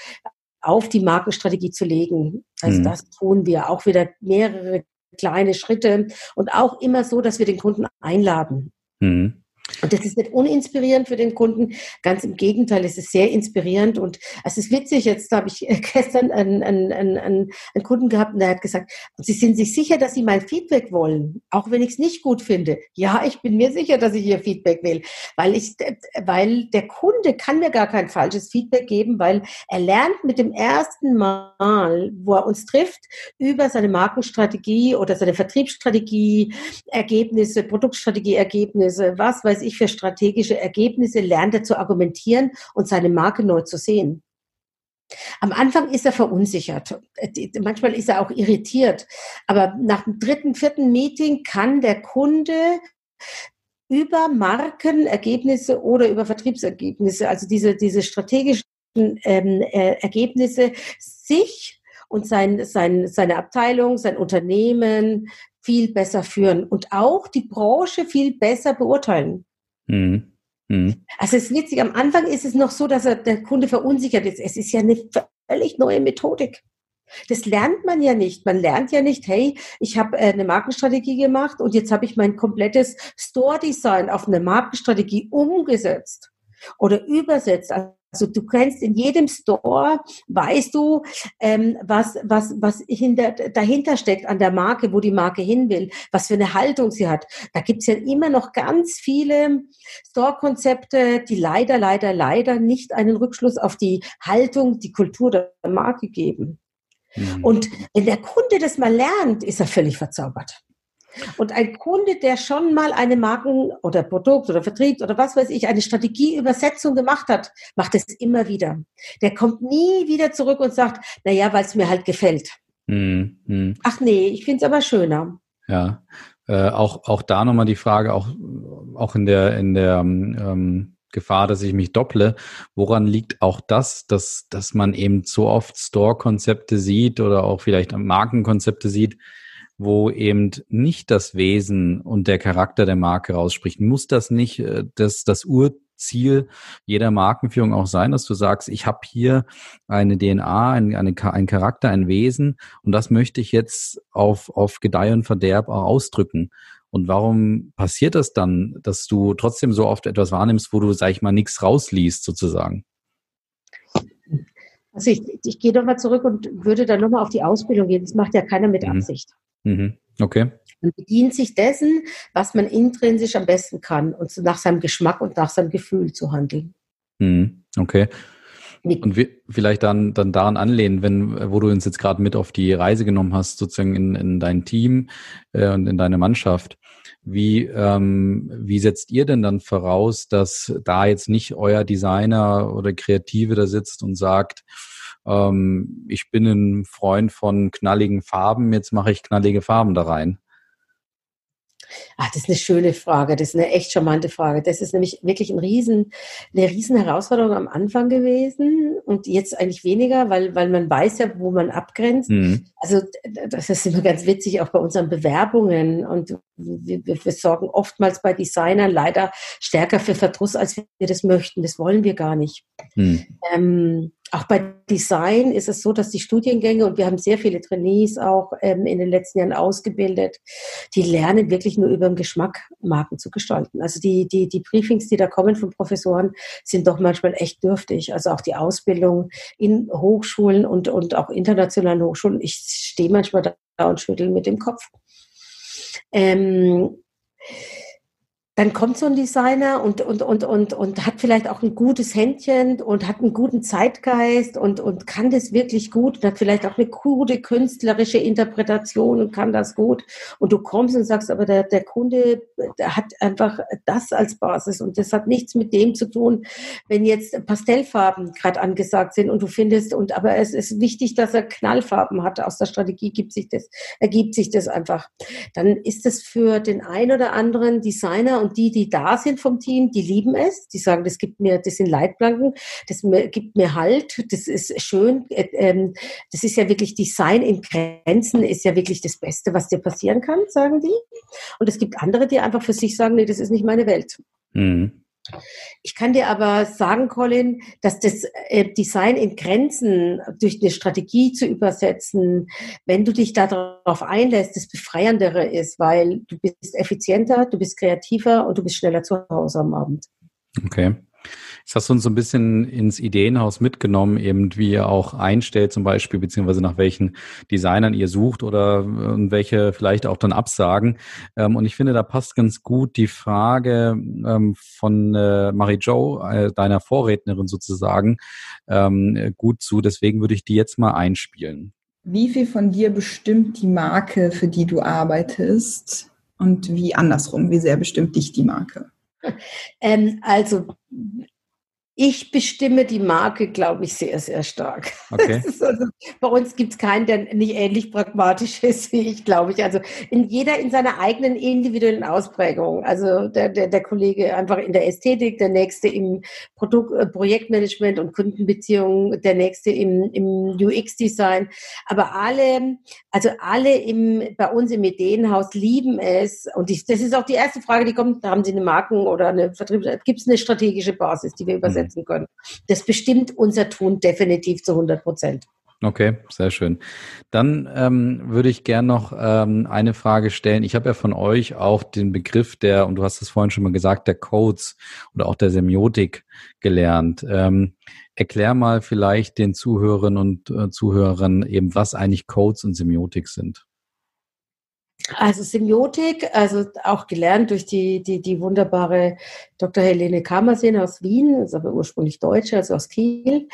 Speaker 1: auf die Markenstrategie zu legen? Also mhm. das tun wir auch wieder mehrere kleine Schritte und auch immer so, dass wir den Kunden einladen. Mhm. Und das ist nicht uninspirierend für den Kunden, ganz im Gegenteil, es ist sehr inspirierend und es ist witzig, jetzt habe ich gestern einen, einen, einen, einen Kunden gehabt und der hat gesagt, Sie sind sich sicher, dass Sie mein Feedback wollen, auch wenn ich es nicht gut finde. Ja, ich bin mir sicher, dass ich Ihr Feedback will, weil ich, weil der Kunde kann mir gar kein falsches Feedback geben, weil er lernt mit dem ersten Mal, wo er uns trifft, über seine Markenstrategie oder seine Vertriebsstrategie, Ergebnisse, Produktstrategie, Ergebnisse, was weiß ich für strategische Ergebnisse, lernt er zu argumentieren und seine Marke neu zu sehen. Am Anfang ist er verunsichert. Manchmal ist er auch irritiert. Aber nach dem dritten, vierten Meeting kann der Kunde über Markenergebnisse oder über Vertriebsergebnisse, also diese, diese strategischen ähm, äh, Ergebnisse, sich und sein, sein, seine Abteilung, sein Unternehmen viel besser führen und auch die Branche viel besser beurteilen. Mhm. Mhm. Also es ist witzig, am Anfang ist es noch so, dass er, der Kunde verunsichert ist. Es ist ja eine völlig neue Methodik. Das lernt man ja nicht. Man lernt ja nicht, hey, ich habe äh, eine Markenstrategie gemacht und jetzt habe ich mein komplettes Store-Design auf eine Markenstrategie umgesetzt oder übersetzt. Du kennst in jedem Store, weißt du, ähm, was, was, was hinter, dahinter steckt an der Marke, wo die Marke hin will, was für eine Haltung sie hat. Da gibt's ja immer noch ganz viele Store-Konzepte, die leider, leider, leider nicht einen Rückschluss auf die Haltung, die Kultur der Marke geben. Mhm. Und wenn der Kunde das mal lernt, ist er völlig verzaubert. Und ein Kunde, der schon mal eine Marken- oder Produkt- oder Vertrieb- oder was weiß ich, eine Strategieübersetzung gemacht hat, macht es immer wieder. Der kommt nie wieder zurück und sagt, na ja, weil es mir halt gefällt. Mhm. Ach nee, ich finde es aber schöner.
Speaker 3: Ja, äh, auch, auch da nochmal die Frage, auch, auch in der, in der ähm, Gefahr, dass ich mich dopple. Woran liegt auch das, dass, dass man eben so oft Store-Konzepte sieht oder auch vielleicht Markenkonzepte sieht, wo eben nicht das Wesen und der Charakter der Marke rausspricht. Muss das nicht äh, das, das Urziel jeder Markenführung auch sein, dass du sagst, ich habe hier eine DNA, ein, eine, ein Charakter, ein Wesen und das möchte ich jetzt auf, auf Gedeih und Verderb auch ausdrücken. Und warum passiert das dann, dass du trotzdem so oft etwas wahrnimmst, wo du, sag ich mal, nichts rausliest sozusagen?
Speaker 1: Also ich, ich gehe nochmal zurück und würde dann nochmal auf die Ausbildung gehen. Das macht ja keiner mit mhm. Absicht.
Speaker 3: Mhm. Okay.
Speaker 1: Man bedient sich dessen, was man intrinsisch am besten kann und nach seinem Geschmack und nach seinem Gefühl zu handeln.
Speaker 3: Mhm. Okay. Und wir, vielleicht dann, dann daran anlehnen, wenn, wo du uns jetzt gerade mit auf die Reise genommen hast, sozusagen in, in dein Team äh, und in deine Mannschaft. Wie, ähm, wie setzt ihr denn dann voraus, dass da jetzt nicht euer Designer oder Kreative da sitzt und sagt, ähm, ich bin ein Freund von knalligen Farben, jetzt mache ich knallige Farben da rein?
Speaker 1: Ach, das ist eine schöne Frage. Das ist eine echt charmante Frage. Das ist nämlich wirklich ein riesen, eine riesen Herausforderung am Anfang gewesen und jetzt eigentlich weniger, weil, weil man weiß ja, wo man abgrenzt. Mhm. Also das ist immer ganz witzig, auch bei unseren Bewerbungen. Und wir, wir sorgen oftmals bei Designern leider stärker für Verdruss, als wir das möchten. Das wollen wir gar nicht. Mhm. Ähm, auch bei Design ist es so, dass die Studiengänge, und wir haben sehr viele Trainees auch ähm, in den letzten Jahren ausgebildet, die lernen wirklich nur über den Geschmack Marken zu gestalten. Also die, die, die Briefings, die da kommen von Professoren, sind doch manchmal echt dürftig. Also auch die Ausbildung in Hochschulen und, und auch internationalen Hochschulen. Ich stehe manchmal da und schüttel mit dem Kopf. Ähm, dann kommt so ein Designer und, und, und, und, und hat vielleicht auch ein gutes Händchen und hat einen guten Zeitgeist und, und kann das wirklich gut und hat vielleicht auch eine gute künstlerische Interpretation und kann das gut. Und du kommst und sagst, aber der, der Kunde der hat einfach das als Basis und das hat nichts mit dem zu tun, wenn jetzt Pastellfarben gerade angesagt sind und du findest, und aber es ist wichtig, dass er Knallfarben hat. Aus der Strategie gibt sich das, ergibt sich das einfach. Dann ist es für den ein oder anderen Designer und die, die da sind vom Team, die lieben es. Die sagen, das gibt mir, das sind Leitplanken, das gibt mir Halt, das ist schön. Äh, ähm, das ist ja wirklich Design in Grenzen, ist ja wirklich das Beste, was dir passieren kann, sagen die. Und es gibt andere, die einfach für sich sagen, nee, das ist nicht meine Welt. Mhm. Ich kann dir aber sagen, Colin, dass das äh, Design in Grenzen durch eine Strategie zu übersetzen, wenn du dich darauf einlässt, das Befreiendere ist, weil du bist effizienter, du bist kreativer und du bist schneller zu Hause am Abend.
Speaker 3: Okay. Jetzt hast du uns so ein bisschen ins Ideenhaus mitgenommen, eben wie ihr auch einstellt zum Beispiel, beziehungsweise nach welchen Designern ihr sucht oder äh, welche vielleicht auch dann absagen. Ähm, und ich finde, da passt ganz gut die Frage ähm, von äh, Marie-Jo, äh, deiner Vorrednerin sozusagen, ähm, gut zu. Deswegen würde ich die jetzt mal einspielen.
Speaker 4: Wie viel von dir bestimmt die Marke, für die du arbeitest? Und wie andersrum, wie sehr bestimmt dich die Marke?
Speaker 1: Ähm, also ich bestimme die Marke, glaube ich, sehr, sehr stark. Okay. Also, bei uns gibt es keinen, der nicht ähnlich pragmatisch ist wie ich, glaube ich. Also in jeder in seiner eigenen individuellen Ausprägung. Also der, der, der Kollege einfach in der Ästhetik, der nächste im Produkt, äh, Projektmanagement und Kundenbeziehungen, der nächste im, im UX-Design. Aber alle, also alle im, bei uns im Ideenhaus lieben es. Und ich, das ist auch die erste Frage, die kommt, haben Sie eine Marken- oder eine Vertriebs-, gibt es eine strategische Basis, die wir übersetzen? Umsetzen können. Das bestimmt unser Tun definitiv zu 100 Prozent.
Speaker 3: Okay, sehr schön. Dann ähm, würde ich gern noch ähm, eine Frage stellen. Ich habe ja von euch auch den Begriff der, und du hast es vorhin schon mal gesagt, der Codes oder auch der Semiotik gelernt. Ähm, erklär mal vielleicht den Zuhörerinnen und äh, Zuhörern eben, was eigentlich Codes und Semiotik sind.
Speaker 1: Also Semiotik, also auch gelernt durch die, die, die wunderbare Dr. Helene Kamerseen aus Wien, ist aber ursprünglich Deutsche, also aus Kiel,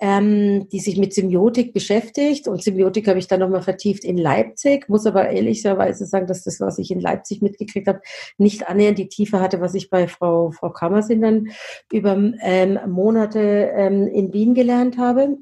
Speaker 1: ähm, die sich mit Semiotik beschäftigt. Und Semiotik habe ich dann nochmal vertieft in Leipzig, muss aber ehrlicherweise sagen, dass das, was ich in Leipzig mitgekriegt habe, nicht annähernd die Tiefe hatte, was ich bei Frau, Frau Kamerseen dann über ähm, Monate ähm, in Wien gelernt habe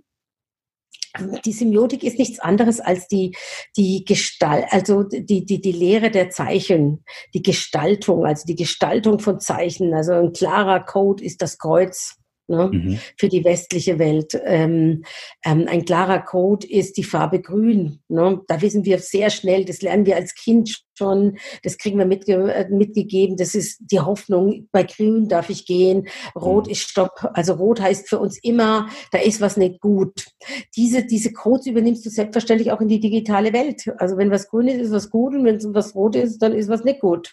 Speaker 1: die Semiotik ist nichts anderes als die, die Gestalt, also die, die, die Lehre der Zeichen, die Gestaltung, also die Gestaltung von Zeichen. Also ein klarer Code ist das Kreuz ne, mhm. für die westliche Welt. Ähm, ähm, ein klarer Code ist die Farbe Grün. Ne? Da wissen wir sehr schnell, das lernen wir als Kind schon, das kriegen wir mitge äh, mitgegeben, das ist die Hoffnung, bei Grün darf ich gehen, Rot mhm. ist Stopp. Also Rot heißt für uns immer, da ist was nicht gut. Diese, diese Codes übernimmst du selbstverständlich auch in die digitale Welt. Also wenn was grün ist, ist was gut und wenn es was rot ist, dann ist was nicht gut.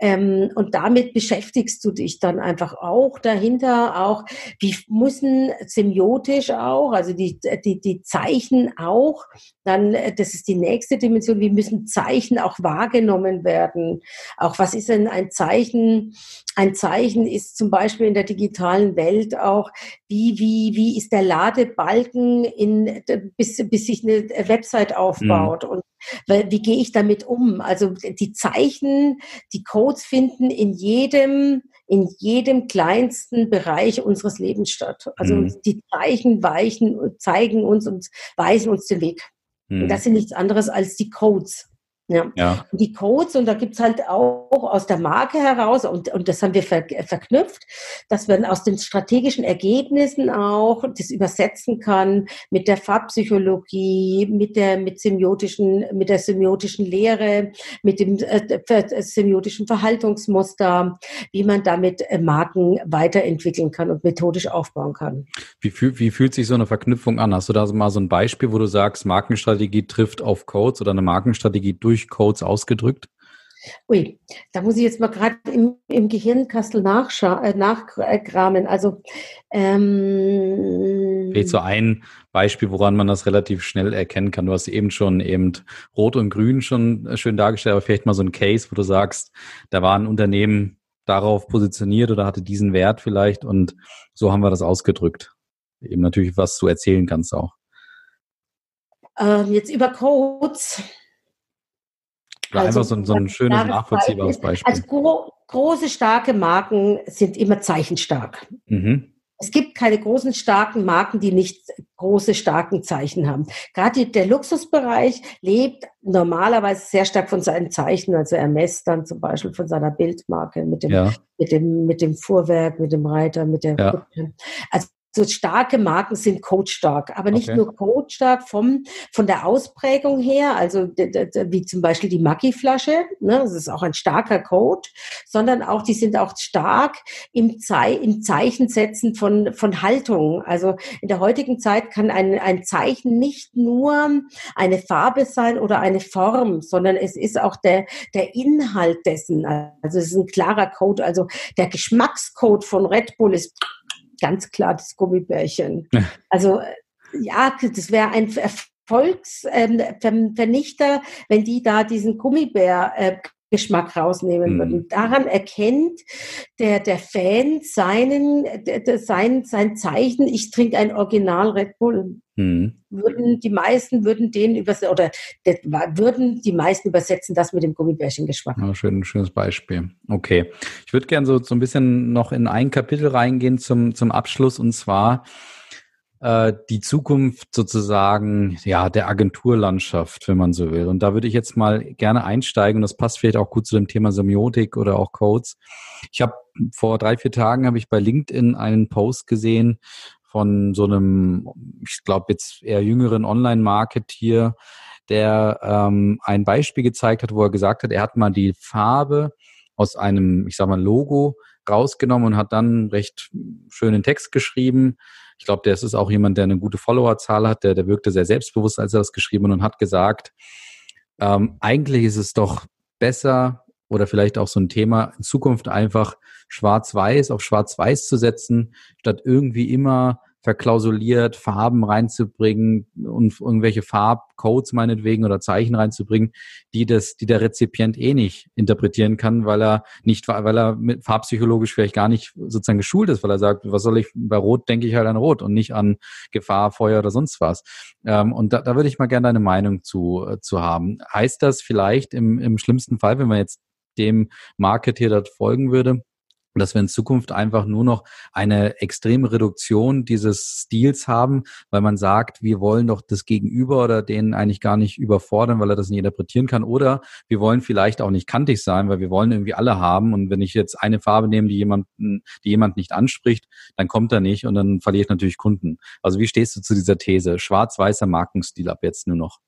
Speaker 1: Ähm, und damit beschäftigst du dich dann einfach auch dahinter, auch wie müssen semiotisch auch, also die, die, die Zeichen auch, dann, das ist die nächste Dimension, wie müssen Zeichen auch wahrgenommen werden? Auch was ist denn ein Zeichen? Ein Zeichen ist zum Beispiel in der digitalen Welt auch, wie, wie, wie ist der Ladebalken in, bis, bis sich eine Website aufbaut mhm. und wie gehe ich damit um? Also die Zeichen, die Codes finden in jedem, in jedem kleinsten Bereich unseres Lebens statt. Also mhm. die Zeichen weichen, zeigen uns und weisen uns den Weg. Mhm. Und das sind nichts anderes als die Codes. Ja. ja. Die Codes, und da gibt's halt auch aus der Marke heraus, und, und das haben wir ver verknüpft, dass man aus den strategischen Ergebnissen auch das übersetzen kann mit der Farbpsychologie, mit der, mit semiotischen, mit der semiotischen Lehre, mit dem äh, semiotischen Verhaltungsmuster, wie man damit äh, Marken weiterentwickeln kann und methodisch aufbauen kann.
Speaker 3: Wie, fühl, wie fühlt sich so eine Verknüpfung an? Hast du da mal so ein Beispiel, wo du sagst, Markenstrategie trifft auf Codes oder eine Markenstrategie durch durch Codes ausgedrückt?
Speaker 1: Ui, da muss ich jetzt mal gerade im, im Gehirnkastel äh, nachkramen. Also
Speaker 3: ähm, Vielleicht so ein Beispiel, woran man das relativ schnell erkennen kann. Du hast eben schon eben Rot und Grün schon schön dargestellt, aber vielleicht mal so ein Case, wo du sagst, da war ein Unternehmen, darauf positioniert oder hatte diesen Wert vielleicht und so haben wir das ausgedrückt. Eben natürlich, was du erzählen kannst auch.
Speaker 1: Ähm, jetzt über Codes.
Speaker 3: Oder also, einfach so, so ein schönes, nachvollziehbares Beispiel.
Speaker 1: Also gro große, starke Marken sind immer zeichenstark. Mhm. Es gibt keine großen, starken Marken, die nicht große, starken Zeichen haben. Gerade der Luxusbereich lebt normalerweise sehr stark von seinen Zeichen. Also Hermes dann zum Beispiel von seiner Bildmarke mit dem, ja. mit dem, mit dem Fuhrwerk, mit dem Reiter, mit der ja. Also so starke Marken sind codestark, aber nicht okay. nur codestark vom, von der Ausprägung her, also wie zum Beispiel die Maggi-Flasche, ne, das ist auch ein starker Code, sondern auch, die sind auch stark im, Zei im Zeichensetzen von, von Haltung. Also in der heutigen Zeit kann ein, ein Zeichen nicht nur eine Farbe sein oder eine Form, sondern es ist auch der, der Inhalt dessen. Also es ist ein klarer Code. Also der Geschmackscode von Red Bull ist ganz klar das Gummibärchen. Also ja, das wäre ein Erfolgsvernichter, ähm, wenn die da diesen Gummibär äh, Geschmack rausnehmen mhm. würden. Daran erkennt der, der Fan seinen, der, sein, sein Zeichen, ich trinke ein Original Red Bull. Mhm. Würden die meisten würden den übersetzen, oder der, würden die meisten übersetzen das mit dem Gummibärchengeschmack.
Speaker 3: Ja, schön, schönes Beispiel. Okay. Ich würde gerne so, so ein bisschen noch in ein Kapitel reingehen zum, zum Abschluss und zwar äh, die Zukunft sozusagen ja der Agenturlandschaft, wenn man so will. Und da würde ich jetzt mal gerne einsteigen das passt vielleicht auch gut zu dem Thema Semiotik oder auch Codes. Ich habe vor drei, vier Tagen habe ich bei LinkedIn einen Post gesehen von so einem, ich glaube jetzt eher jüngeren Online-Marketeer, der ähm, ein Beispiel gezeigt hat, wo er gesagt hat, er hat mal die Farbe aus einem, ich sag mal, Logo rausgenommen und hat dann recht schönen Text geschrieben, ich glaube, der ist auch jemand, der eine gute Followerzahl hat, der, der wirkte sehr selbstbewusst, als er das geschrieben hat und hat gesagt, ähm, eigentlich ist es doch besser oder vielleicht auch so ein Thema in Zukunft einfach schwarz-weiß auf schwarz-weiß zu setzen, statt irgendwie immer verklausuliert, Farben reinzubringen und irgendwelche Farbcodes meinetwegen oder Zeichen reinzubringen, die das, die der Rezipient eh nicht interpretieren kann, weil er nicht, weil er mit farbpsychologisch vielleicht gar nicht sozusagen geschult ist, weil er sagt, was soll ich, bei Rot denke ich halt an Rot und nicht an Gefahr, Feuer oder sonst was. Ähm, und da, da würde ich mal gerne deine Meinung zu, äh, zu haben. Heißt das vielleicht im, im schlimmsten Fall, wenn man jetzt dem Market hier dort folgen würde, dass wir in Zukunft einfach nur noch eine extreme Reduktion dieses Stils haben, weil man sagt, wir wollen doch das Gegenüber oder den eigentlich gar nicht überfordern, weil er das nicht interpretieren kann. Oder wir wollen vielleicht auch nicht kantig sein, weil wir wollen irgendwie alle haben. Und wenn ich jetzt eine Farbe nehme, die jemanden, die jemand nicht anspricht, dann kommt er nicht und dann verliere ich natürlich Kunden. Also wie stehst du zu dieser These? Schwarz-weißer Markenstil ab jetzt nur noch.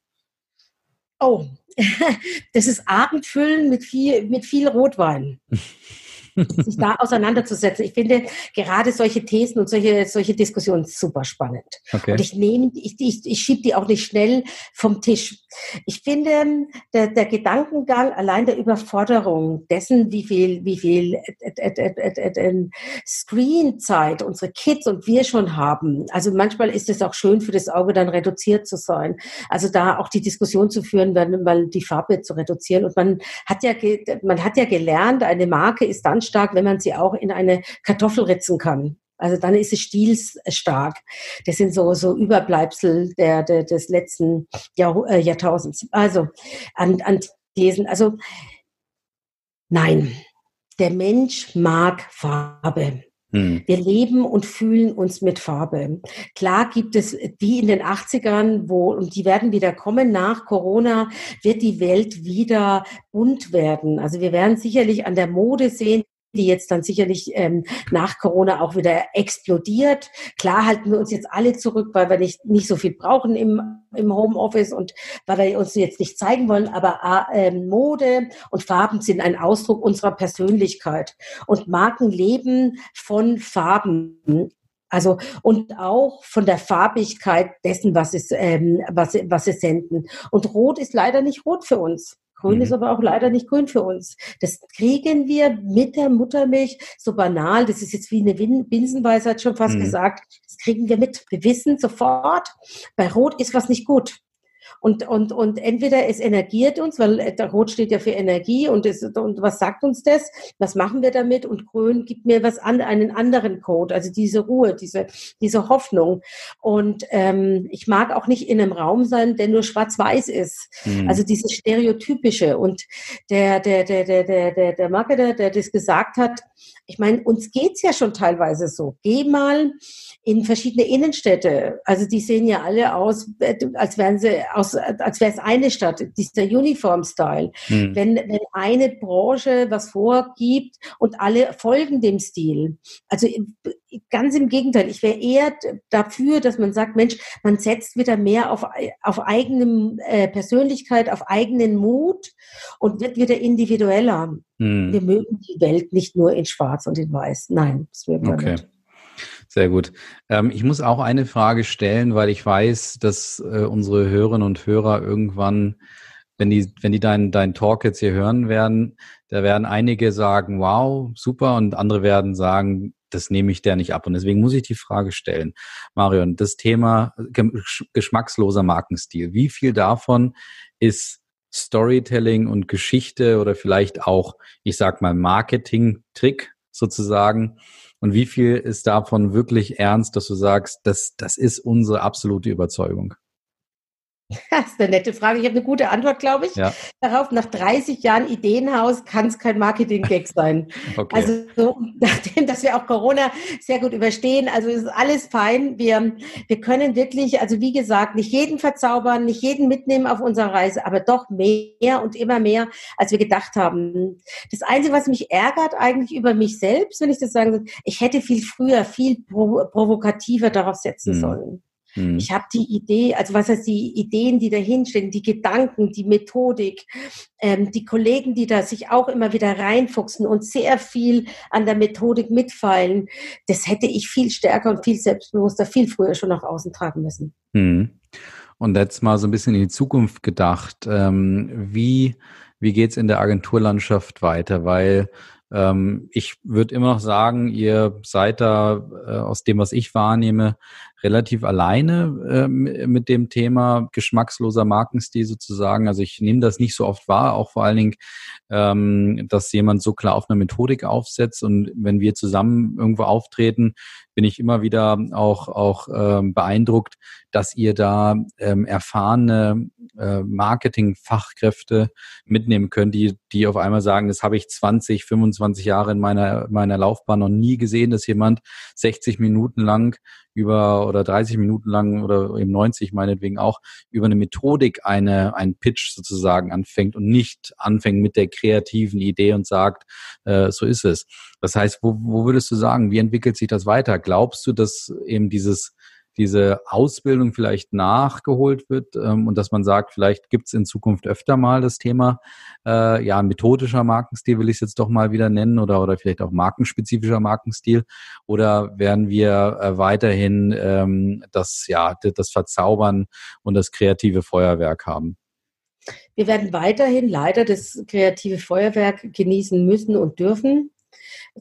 Speaker 1: Oh, das ist Abendfüllen mit viel, mit viel Rotwein. sich da auseinanderzusetzen. Ich finde gerade solche Thesen und solche, solche Diskussionen super spannend. Okay. Und ich nehme, ich, ich, ich schiebe die auch nicht schnell vom Tisch. Ich finde, der, der Gedankengang allein der Überforderung dessen, wie viel, wie viel äh, äh, äh, Screenzeit unsere Kids und wir schon haben. Also manchmal ist es auch schön für das Auge dann reduziert zu sein. Also da auch die Diskussion zu führen, mal die Farbe zu reduzieren. Und man hat ja, man hat ja gelernt, eine Marke ist dann stark, wenn man sie auch in eine Kartoffel ritzen kann. Also dann ist es stilsstark. Das sind so, so Überbleibsel der, der, des letzten Jahr, äh, Jahrtausends. Also an, an Thesen. Also nein, der Mensch mag Farbe. Hm. Wir leben und fühlen uns mit Farbe. Klar gibt es die in den 80ern, wo, und die werden wieder kommen nach Corona, wird die Welt wieder bunt werden. Also wir werden sicherlich an der Mode sehen, die jetzt dann sicherlich ähm, nach Corona auch wieder explodiert. Klar halten wir uns jetzt alle zurück, weil wir nicht, nicht so viel brauchen im, im Homeoffice und weil wir uns jetzt nicht zeigen wollen, aber äh, Mode und Farben sind ein Ausdruck unserer Persönlichkeit. Und Marken leben von Farben. Also und auch von der Farbigkeit dessen, was es, ähm, was, was sie senden. Und Rot ist leider nicht rot für uns. Grün mhm. ist aber auch leider nicht grün für uns. Das kriegen wir mit der Muttermilch so banal. Das ist jetzt wie eine Binsenweisheit schon fast mhm. gesagt. Das kriegen wir mit. Wir wissen sofort, bei Rot ist was nicht gut. Und, und, und entweder es energiert uns, weil der Rot steht ja für Energie und, es, und was sagt uns das? Was machen wir damit? Und Grün gibt mir was an, einen anderen Code, also diese Ruhe, diese, diese Hoffnung. Und ähm, ich mag auch nicht in einem Raum sein, der nur schwarz-weiß ist. Mhm. Also dieses Stereotypische. Und der, der, der, der, der, der, der Marketer, der das gesagt hat, ich meine, uns geht's ja schon teilweise so. Geh mal in verschiedene Innenstädte. Also die sehen ja alle aus, äh, als wären sie aus, als wäre es eine Stadt, dieser Uniform-Style. Hm. Wenn, wenn eine Branche was vorgibt und alle folgen dem Stil. Also ganz im Gegenteil, ich wäre eher dafür, dass man sagt, Mensch, man setzt wieder mehr auf, auf eigene äh, Persönlichkeit, auf eigenen Mut und wird wieder individueller. Hm. Wir mögen die Welt nicht nur in Schwarz und in Weiß. Nein, das wir okay. nicht.
Speaker 3: Sehr gut. Ähm, ich muss auch eine Frage stellen, weil ich weiß, dass äh, unsere Hörerinnen und Hörer irgendwann, wenn die, wenn die deinen dein Talk jetzt hier hören werden, da werden einige sagen, wow, super, und andere werden sagen, das nehme ich der nicht ab. Und deswegen muss ich die Frage stellen, Marion, das Thema geschmacksloser Markenstil. Wie viel davon ist Storytelling und Geschichte oder vielleicht auch, ich sag mal, Marketing-Trick sozusagen? Und wie viel ist davon wirklich ernst, dass du sagst, das, das ist unsere absolute Überzeugung?
Speaker 1: Das ist eine nette Frage. Ich habe eine gute Antwort, glaube ich. Ja. Darauf, nach 30 Jahren Ideenhaus kann es kein Marketing-Gag sein. okay. Also so, nachdem, dass wir auch Corona sehr gut überstehen, also ist alles fein. Wir, wir können wirklich, also wie gesagt, nicht jeden verzaubern, nicht jeden mitnehmen auf unserer Reise, aber doch mehr und immer mehr, als wir gedacht haben. Das Einzige, was mich ärgert eigentlich über mich selbst, wenn ich das sagen soll, ich hätte viel früher, viel provokativer darauf setzen hm. sollen. Mhm. Ich habe die Idee, also was heißt die Ideen, die dahinstehen, die Gedanken, die Methodik, ähm, die Kollegen, die da sich auch immer wieder reinfuchsen und sehr viel an der Methodik mitfallen, das hätte ich viel stärker und viel selbstbewusster, viel früher schon nach außen tragen müssen.
Speaker 3: Mhm. Und jetzt mal so ein bisschen in die Zukunft gedacht. Ähm, wie wie geht's in der Agenturlandschaft weiter? Weil ähm, ich würde immer noch sagen, ihr seid da äh, aus dem, was ich wahrnehme, relativ alleine äh, mit dem Thema geschmacksloser Markenstil sozusagen. Also ich nehme das nicht so oft wahr, auch vor allen Dingen, ähm, dass jemand so klar auf eine Methodik aufsetzt. Und wenn wir zusammen irgendwo auftreten, bin ich immer wieder auch, auch ähm, beeindruckt, dass ihr da ähm, erfahrene äh, Marketingfachkräfte mitnehmen könnt, die, die auf einmal sagen, das habe ich 20, 25 Jahre in meiner, meiner Laufbahn noch nie gesehen, dass jemand 60 Minuten lang über oder 30 Minuten lang oder eben 90 meinetwegen auch über eine Methodik eine, einen Pitch sozusagen anfängt und nicht anfängt mit der kreativen Idee und sagt, äh, so ist es. Das heißt, wo, wo würdest du sagen, wie entwickelt sich das weiter? Glaubst du, dass eben dieses diese Ausbildung vielleicht nachgeholt wird ähm, und dass man sagt, vielleicht gibt es in Zukunft öfter mal das Thema, äh, ja, methodischer Markenstil will ich es jetzt doch mal wieder nennen oder, oder vielleicht auch markenspezifischer Markenstil oder werden wir äh, weiterhin ähm, das, ja, das Verzaubern und das kreative Feuerwerk haben?
Speaker 1: Wir werden weiterhin leider das kreative Feuerwerk genießen müssen und dürfen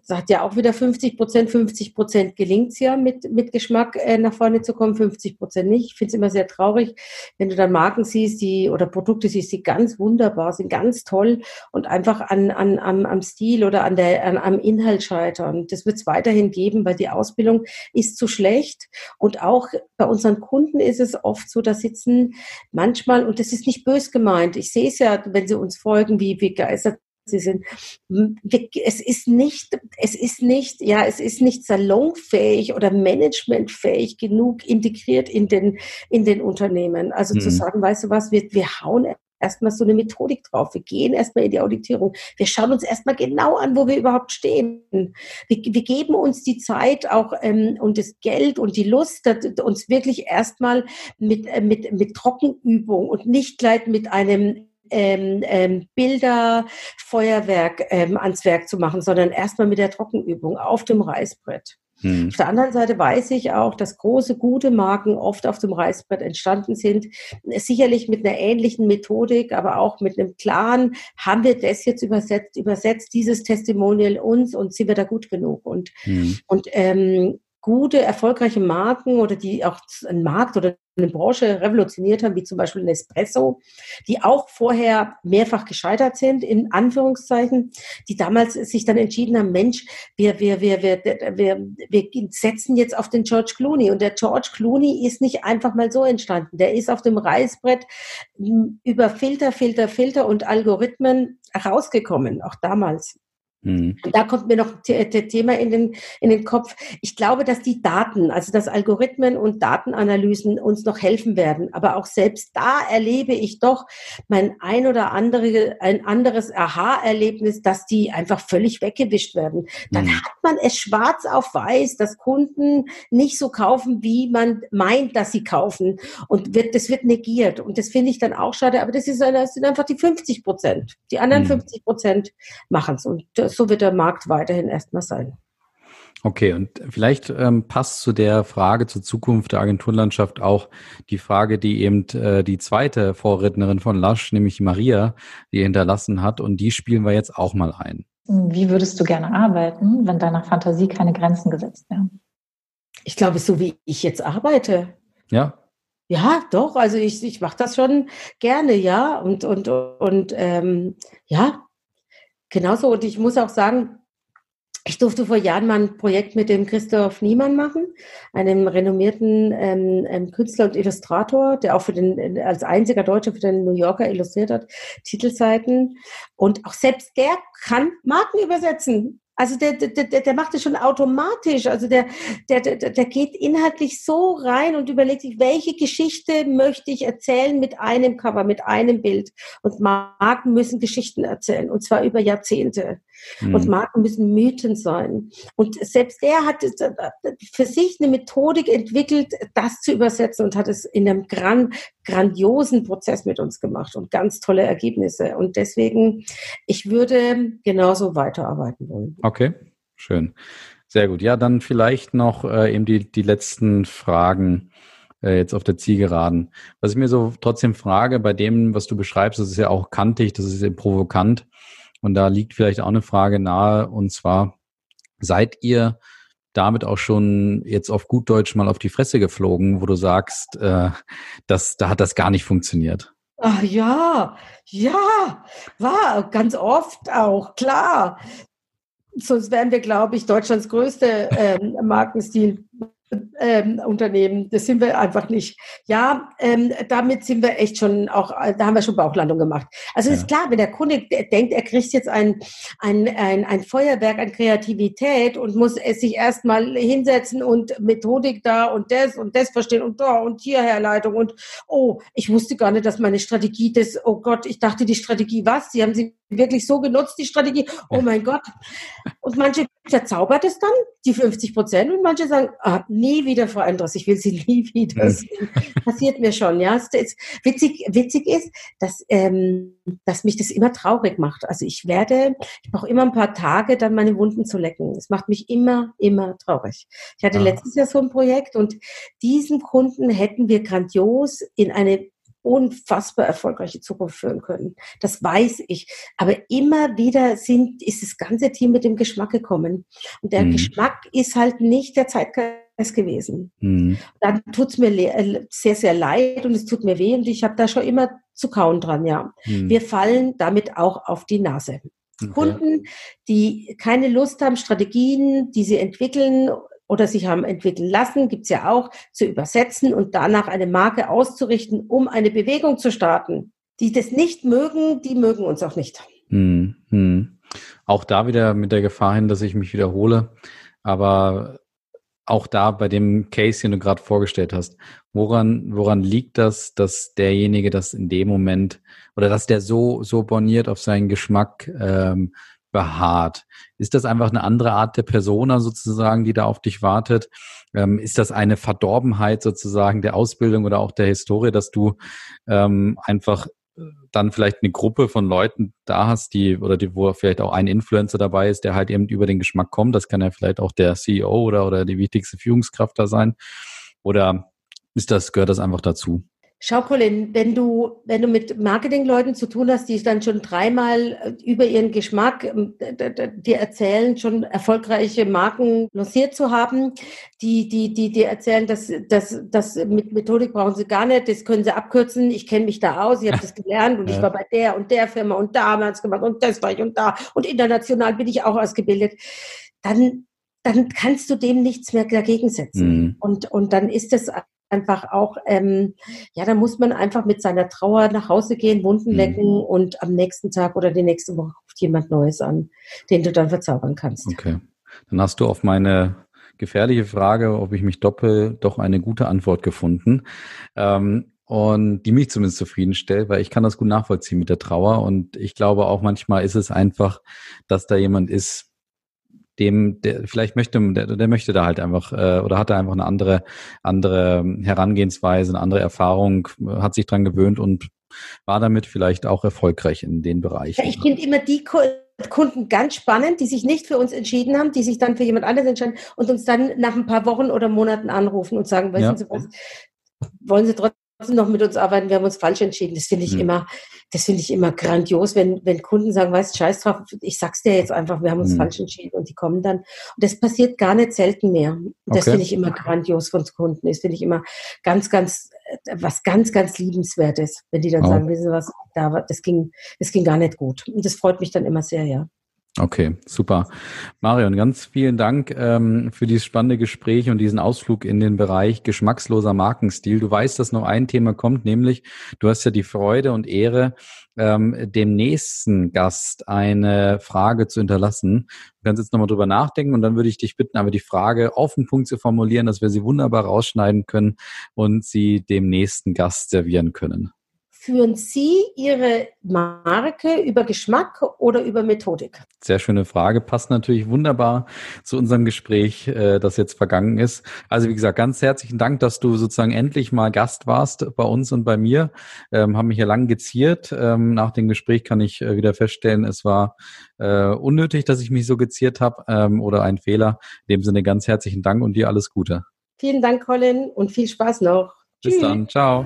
Speaker 1: sagt ja auch wieder 50 Prozent, 50 Prozent gelingt es ja mit, mit Geschmack äh, nach vorne zu kommen, 50 Prozent nicht. Ich finde es immer sehr traurig, wenn du dann Marken siehst, die oder Produkte siehst, die ganz wunderbar sind, ganz toll und einfach an, an, am, am Stil oder an der, an, am Inhalt scheitern. Das wird es weiterhin geben, weil die Ausbildung ist zu schlecht. Und auch bei unseren Kunden ist es oft so, da sitzen manchmal, und das ist nicht bös gemeint, ich sehe es ja, wenn sie uns folgen, wie begeistert sie sind. Es ist nicht, es ist nicht, ja, es ist nicht salonfähig oder managementfähig genug integriert in den, in den Unternehmen. Also mhm. zu sagen, weißt du was, wir, wir hauen erstmal so eine Methodik drauf. Wir gehen erstmal in die Auditierung. Wir schauen uns erstmal genau an, wo wir überhaupt stehen. Wir, wir geben uns die Zeit auch ähm, und das Geld und die Lust, uns wirklich erstmal mit, äh, mit, mit Trockenübung und nicht gleich mit einem ähm, ähm, Bilder, Feuerwerk ähm, ans Werk zu machen, sondern erstmal mit der Trockenübung auf dem Reißbrett. Hm. Auf der anderen Seite weiß ich auch, dass große, gute Marken oft auf dem Reißbrett entstanden sind. Sicherlich mit einer ähnlichen Methodik, aber auch mit einem klaren, haben wir das jetzt übersetzt, übersetzt dieses Testimonial uns und sind wir da gut genug? Und, hm. und ähm, gute, erfolgreiche Marken oder die auch ein Markt oder eine Branche revolutioniert haben, wie zum Beispiel Nespresso, die auch vorher mehrfach gescheitert sind, in Anführungszeichen, die damals sich dann entschieden haben, Mensch, wir, wir, wir, wir, wir, wir setzen jetzt auf den George Clooney. Und der George Clooney ist nicht einfach mal so entstanden. Der ist auf dem Reißbrett hm, über Filter, Filter, Filter und Algorithmen rausgekommen, auch damals. Mhm. Da kommt mir noch das Thema in den, in den Kopf. Ich glaube, dass die Daten, also dass Algorithmen und Datenanalysen uns noch helfen werden. Aber auch selbst da erlebe ich doch mein ein oder andere, ein anderes Aha-Erlebnis, dass die einfach völlig weggewischt werden. Dann mhm. hat man es schwarz auf weiß, dass Kunden nicht so kaufen, wie man meint, dass sie kaufen. Und wird, das wird negiert. Und das finde ich dann auch schade. Aber das, ist, das sind einfach die 50 Prozent. Die anderen mhm. 50 Prozent machen es. Und so wird der Markt weiterhin erstmal sein.
Speaker 3: Okay, und vielleicht ähm, passt zu der Frage zur Zukunft der Agenturlandschaft auch die Frage, die eben äh, die zweite Vorrednerin von Lasch, nämlich Maria, die hinterlassen hat. Und die spielen wir jetzt auch mal ein.
Speaker 5: Wie würdest du gerne arbeiten, wenn deiner Fantasie keine Grenzen gesetzt wären?
Speaker 1: Ich glaube, so wie ich jetzt arbeite.
Speaker 3: Ja.
Speaker 1: Ja, doch. Also ich, ich mache das schon gerne, ja. Und, und, und ähm, ja, Genauso, und ich muss auch sagen, ich durfte vor Jahren mal ein Projekt mit dem Christoph Niemann machen, einem renommierten ähm, ähm, Künstler und Illustrator, der auch für den, als einziger Deutscher für den New Yorker illustriert hat, Titelseiten. Und auch selbst der kann Marken übersetzen. Also der, der, der, der macht es schon automatisch. Also der, der, der, der geht inhaltlich so rein und überlegt sich, welche Geschichte möchte ich erzählen mit einem Cover, mit einem Bild. Und Marken müssen Geschichten erzählen, und zwar über Jahrzehnte. Mhm. Und Marken müssen Mythen sein. Und selbst der hat für sich eine Methodik entwickelt, das zu übersetzen und hat es in einem gran, grandiosen Prozess mit uns gemacht und ganz tolle Ergebnisse. Und deswegen, ich würde genauso weiterarbeiten wollen.
Speaker 3: Okay, schön. Sehr gut. Ja, dann vielleicht noch äh, eben die, die letzten Fragen äh, jetzt auf der Zielgeraden. Was ich mir so trotzdem frage, bei dem, was du beschreibst, das ist ja auch kantig, das ist ja provokant. Und da liegt vielleicht auch eine Frage nahe, und zwar, seid ihr damit auch schon jetzt auf gut Deutsch mal auf die Fresse geflogen, wo du sagst, äh, dass, da hat das gar nicht funktioniert?
Speaker 1: Ach ja, ja, war ganz oft auch, klar. Sonst wären wir, glaube ich, Deutschlands größte ähm, Markenstil ähm, Unternehmen. Das sind wir einfach nicht. Ja, ähm, damit sind wir echt schon auch, da haben wir schon Bauchlandung gemacht. Also ja. ist klar, wenn der Kunde denkt, er kriegt jetzt ein, ein, ein, ein Feuerwerk an Kreativität und muss es sich erstmal hinsetzen und Methodik da und das und das verstehen und da und hier Herleitung und oh, ich wusste gar nicht, dass meine Strategie das, oh Gott, ich dachte die Strategie was? Sie haben sie wirklich so genutzt, die Strategie. Oh mein Gott. Und manche verzaubert es dann, die 50 Prozent, und manche sagen, ah, nie wieder Frau Andres, ich will sie nie wieder sehen. Passiert mir schon, ja. witzig, witzig ist, dass, ähm, dass mich das immer traurig macht. Also ich werde, ich brauche immer ein paar Tage, dann meine Wunden zu lecken. Es macht mich immer, immer traurig. Ich hatte ja. letztes Jahr so ein Projekt und diesen Kunden hätten wir grandios in eine unfassbar erfolgreiche Zukunft führen können. Das weiß ich. Aber immer wieder sind, ist das ganze Team mit dem Geschmack gekommen. Und der mhm. Geschmack ist halt nicht der Zeitgeist gewesen. Mhm. Dann tut's mir äh, sehr, sehr leid und es tut mir weh und ich habe da schon immer zu kauen dran, ja. Mhm. Wir fallen damit auch auf die Nase. Okay. Kunden, die keine Lust haben, Strategien, die sie entwickeln oder sich haben entwickeln lassen, gibt's ja auch, zu übersetzen und danach eine Marke auszurichten, um eine Bewegung zu starten. Die das nicht mögen, die mögen uns auch nicht. Hm,
Speaker 3: hm. Auch da wieder mit der Gefahr hin, dass ich mich wiederhole. Aber auch da bei dem Case, den du gerade vorgestellt hast, woran, woran liegt das, dass derjenige das in dem Moment oder dass der so, so borniert auf seinen Geschmack ähm, beharrt? Ist das einfach eine andere Art der Persona sozusagen, die da auf dich wartet? Ähm, ist das eine Verdorbenheit sozusagen der Ausbildung oder auch der Historie, dass du ähm, einfach äh, dann vielleicht eine Gruppe von Leuten da hast, die oder die, wo vielleicht auch ein Influencer dabei ist, der halt eben über den Geschmack kommt. Das kann ja vielleicht auch der CEO oder, oder die wichtigste Führungskraft da sein. Oder ist das, gehört das einfach dazu?
Speaker 1: Schau, Colin, wenn du, wenn du mit Marketingleuten zu tun hast, die dann schon dreimal äh, über ihren Geschmack ähm, dir erzählen, schon erfolgreiche Marken lanciert zu haben, die, die, die dir erzählen, dass, dass, dass mit Methodik brauchen sie gar nicht, das können sie abkürzen, ich kenne mich da aus, ich habe das gelernt und ja. ich war bei der und der Firma und da haben wir es gemacht und das war ich und da und international bin ich auch ausgebildet, dann dann kannst du dem nichts mehr dagegen setzen. Mhm. Und, und dann ist es einfach auch, ähm, ja, da muss man einfach mit seiner Trauer nach Hause gehen, Wunden mhm. lecken und am nächsten Tag oder die nächste Woche ruft jemand Neues an, den du dann verzaubern kannst.
Speaker 3: Okay. Dann hast du auf meine gefährliche Frage, ob ich mich doppel, doch eine gute Antwort gefunden. Ähm, und die mich zumindest zufriedenstellt, weil ich kann das gut nachvollziehen mit der Trauer und ich glaube auch manchmal ist es einfach, dass da jemand ist, dem, der vielleicht möchte, der, der möchte da halt einfach äh, oder hat da einfach eine andere, andere Herangehensweise, eine andere Erfahrung, hat sich dran gewöhnt und war damit vielleicht auch erfolgreich in den Bereichen.
Speaker 1: Ja, ich finde immer die Kunden ganz spannend, die sich nicht für uns entschieden haben, die sich dann für jemand anderes entscheiden und uns dann nach ein paar Wochen oder Monaten anrufen und sagen, ja. Sie was, wollen Sie trotzdem noch mit uns arbeiten, wir haben uns falsch entschieden. Das finde ich mhm. immer, das finde ich immer grandios, wenn, wenn Kunden sagen, weißt scheiß drauf, ich sag's dir jetzt einfach, wir haben uns mhm. falsch entschieden und die kommen dann. Und das passiert gar nicht selten mehr. Das okay. finde ich immer grandios von Kunden. Das finde ich immer ganz, ganz, was ganz, ganz liebenswertes, wenn die dann oh. sagen, wissen Sie was, da war, das ging, das ging gar nicht gut. Und das freut mich dann immer sehr, ja.
Speaker 3: Okay, super. Marion, ganz vielen Dank ähm, für dieses spannende Gespräch und diesen Ausflug in den Bereich geschmacksloser Markenstil. Du weißt, dass noch ein Thema kommt, nämlich du hast ja die Freude und Ehre, ähm, dem nächsten Gast eine Frage zu hinterlassen. Du kannst jetzt nochmal drüber nachdenken und dann würde ich dich bitten, aber die Frage auf den Punkt zu formulieren, dass wir sie wunderbar rausschneiden können und sie dem nächsten Gast servieren können.
Speaker 1: Führen Sie Ihre Marke über Geschmack oder über Methodik?
Speaker 3: Sehr schöne Frage. Passt natürlich wunderbar zu unserem Gespräch, äh, das jetzt vergangen ist. Also wie gesagt, ganz herzlichen Dank, dass du sozusagen endlich mal Gast warst bei uns und bei mir. Ähm, haben mich hier lang geziert. Ähm, nach dem Gespräch kann ich äh, wieder feststellen, es war äh, unnötig, dass ich mich so geziert habe ähm, oder ein Fehler. In dem Sinne ganz herzlichen Dank und dir alles Gute.
Speaker 1: Vielen Dank, Colin, und viel Spaß noch.
Speaker 3: Bis Tschüss. dann. Ciao.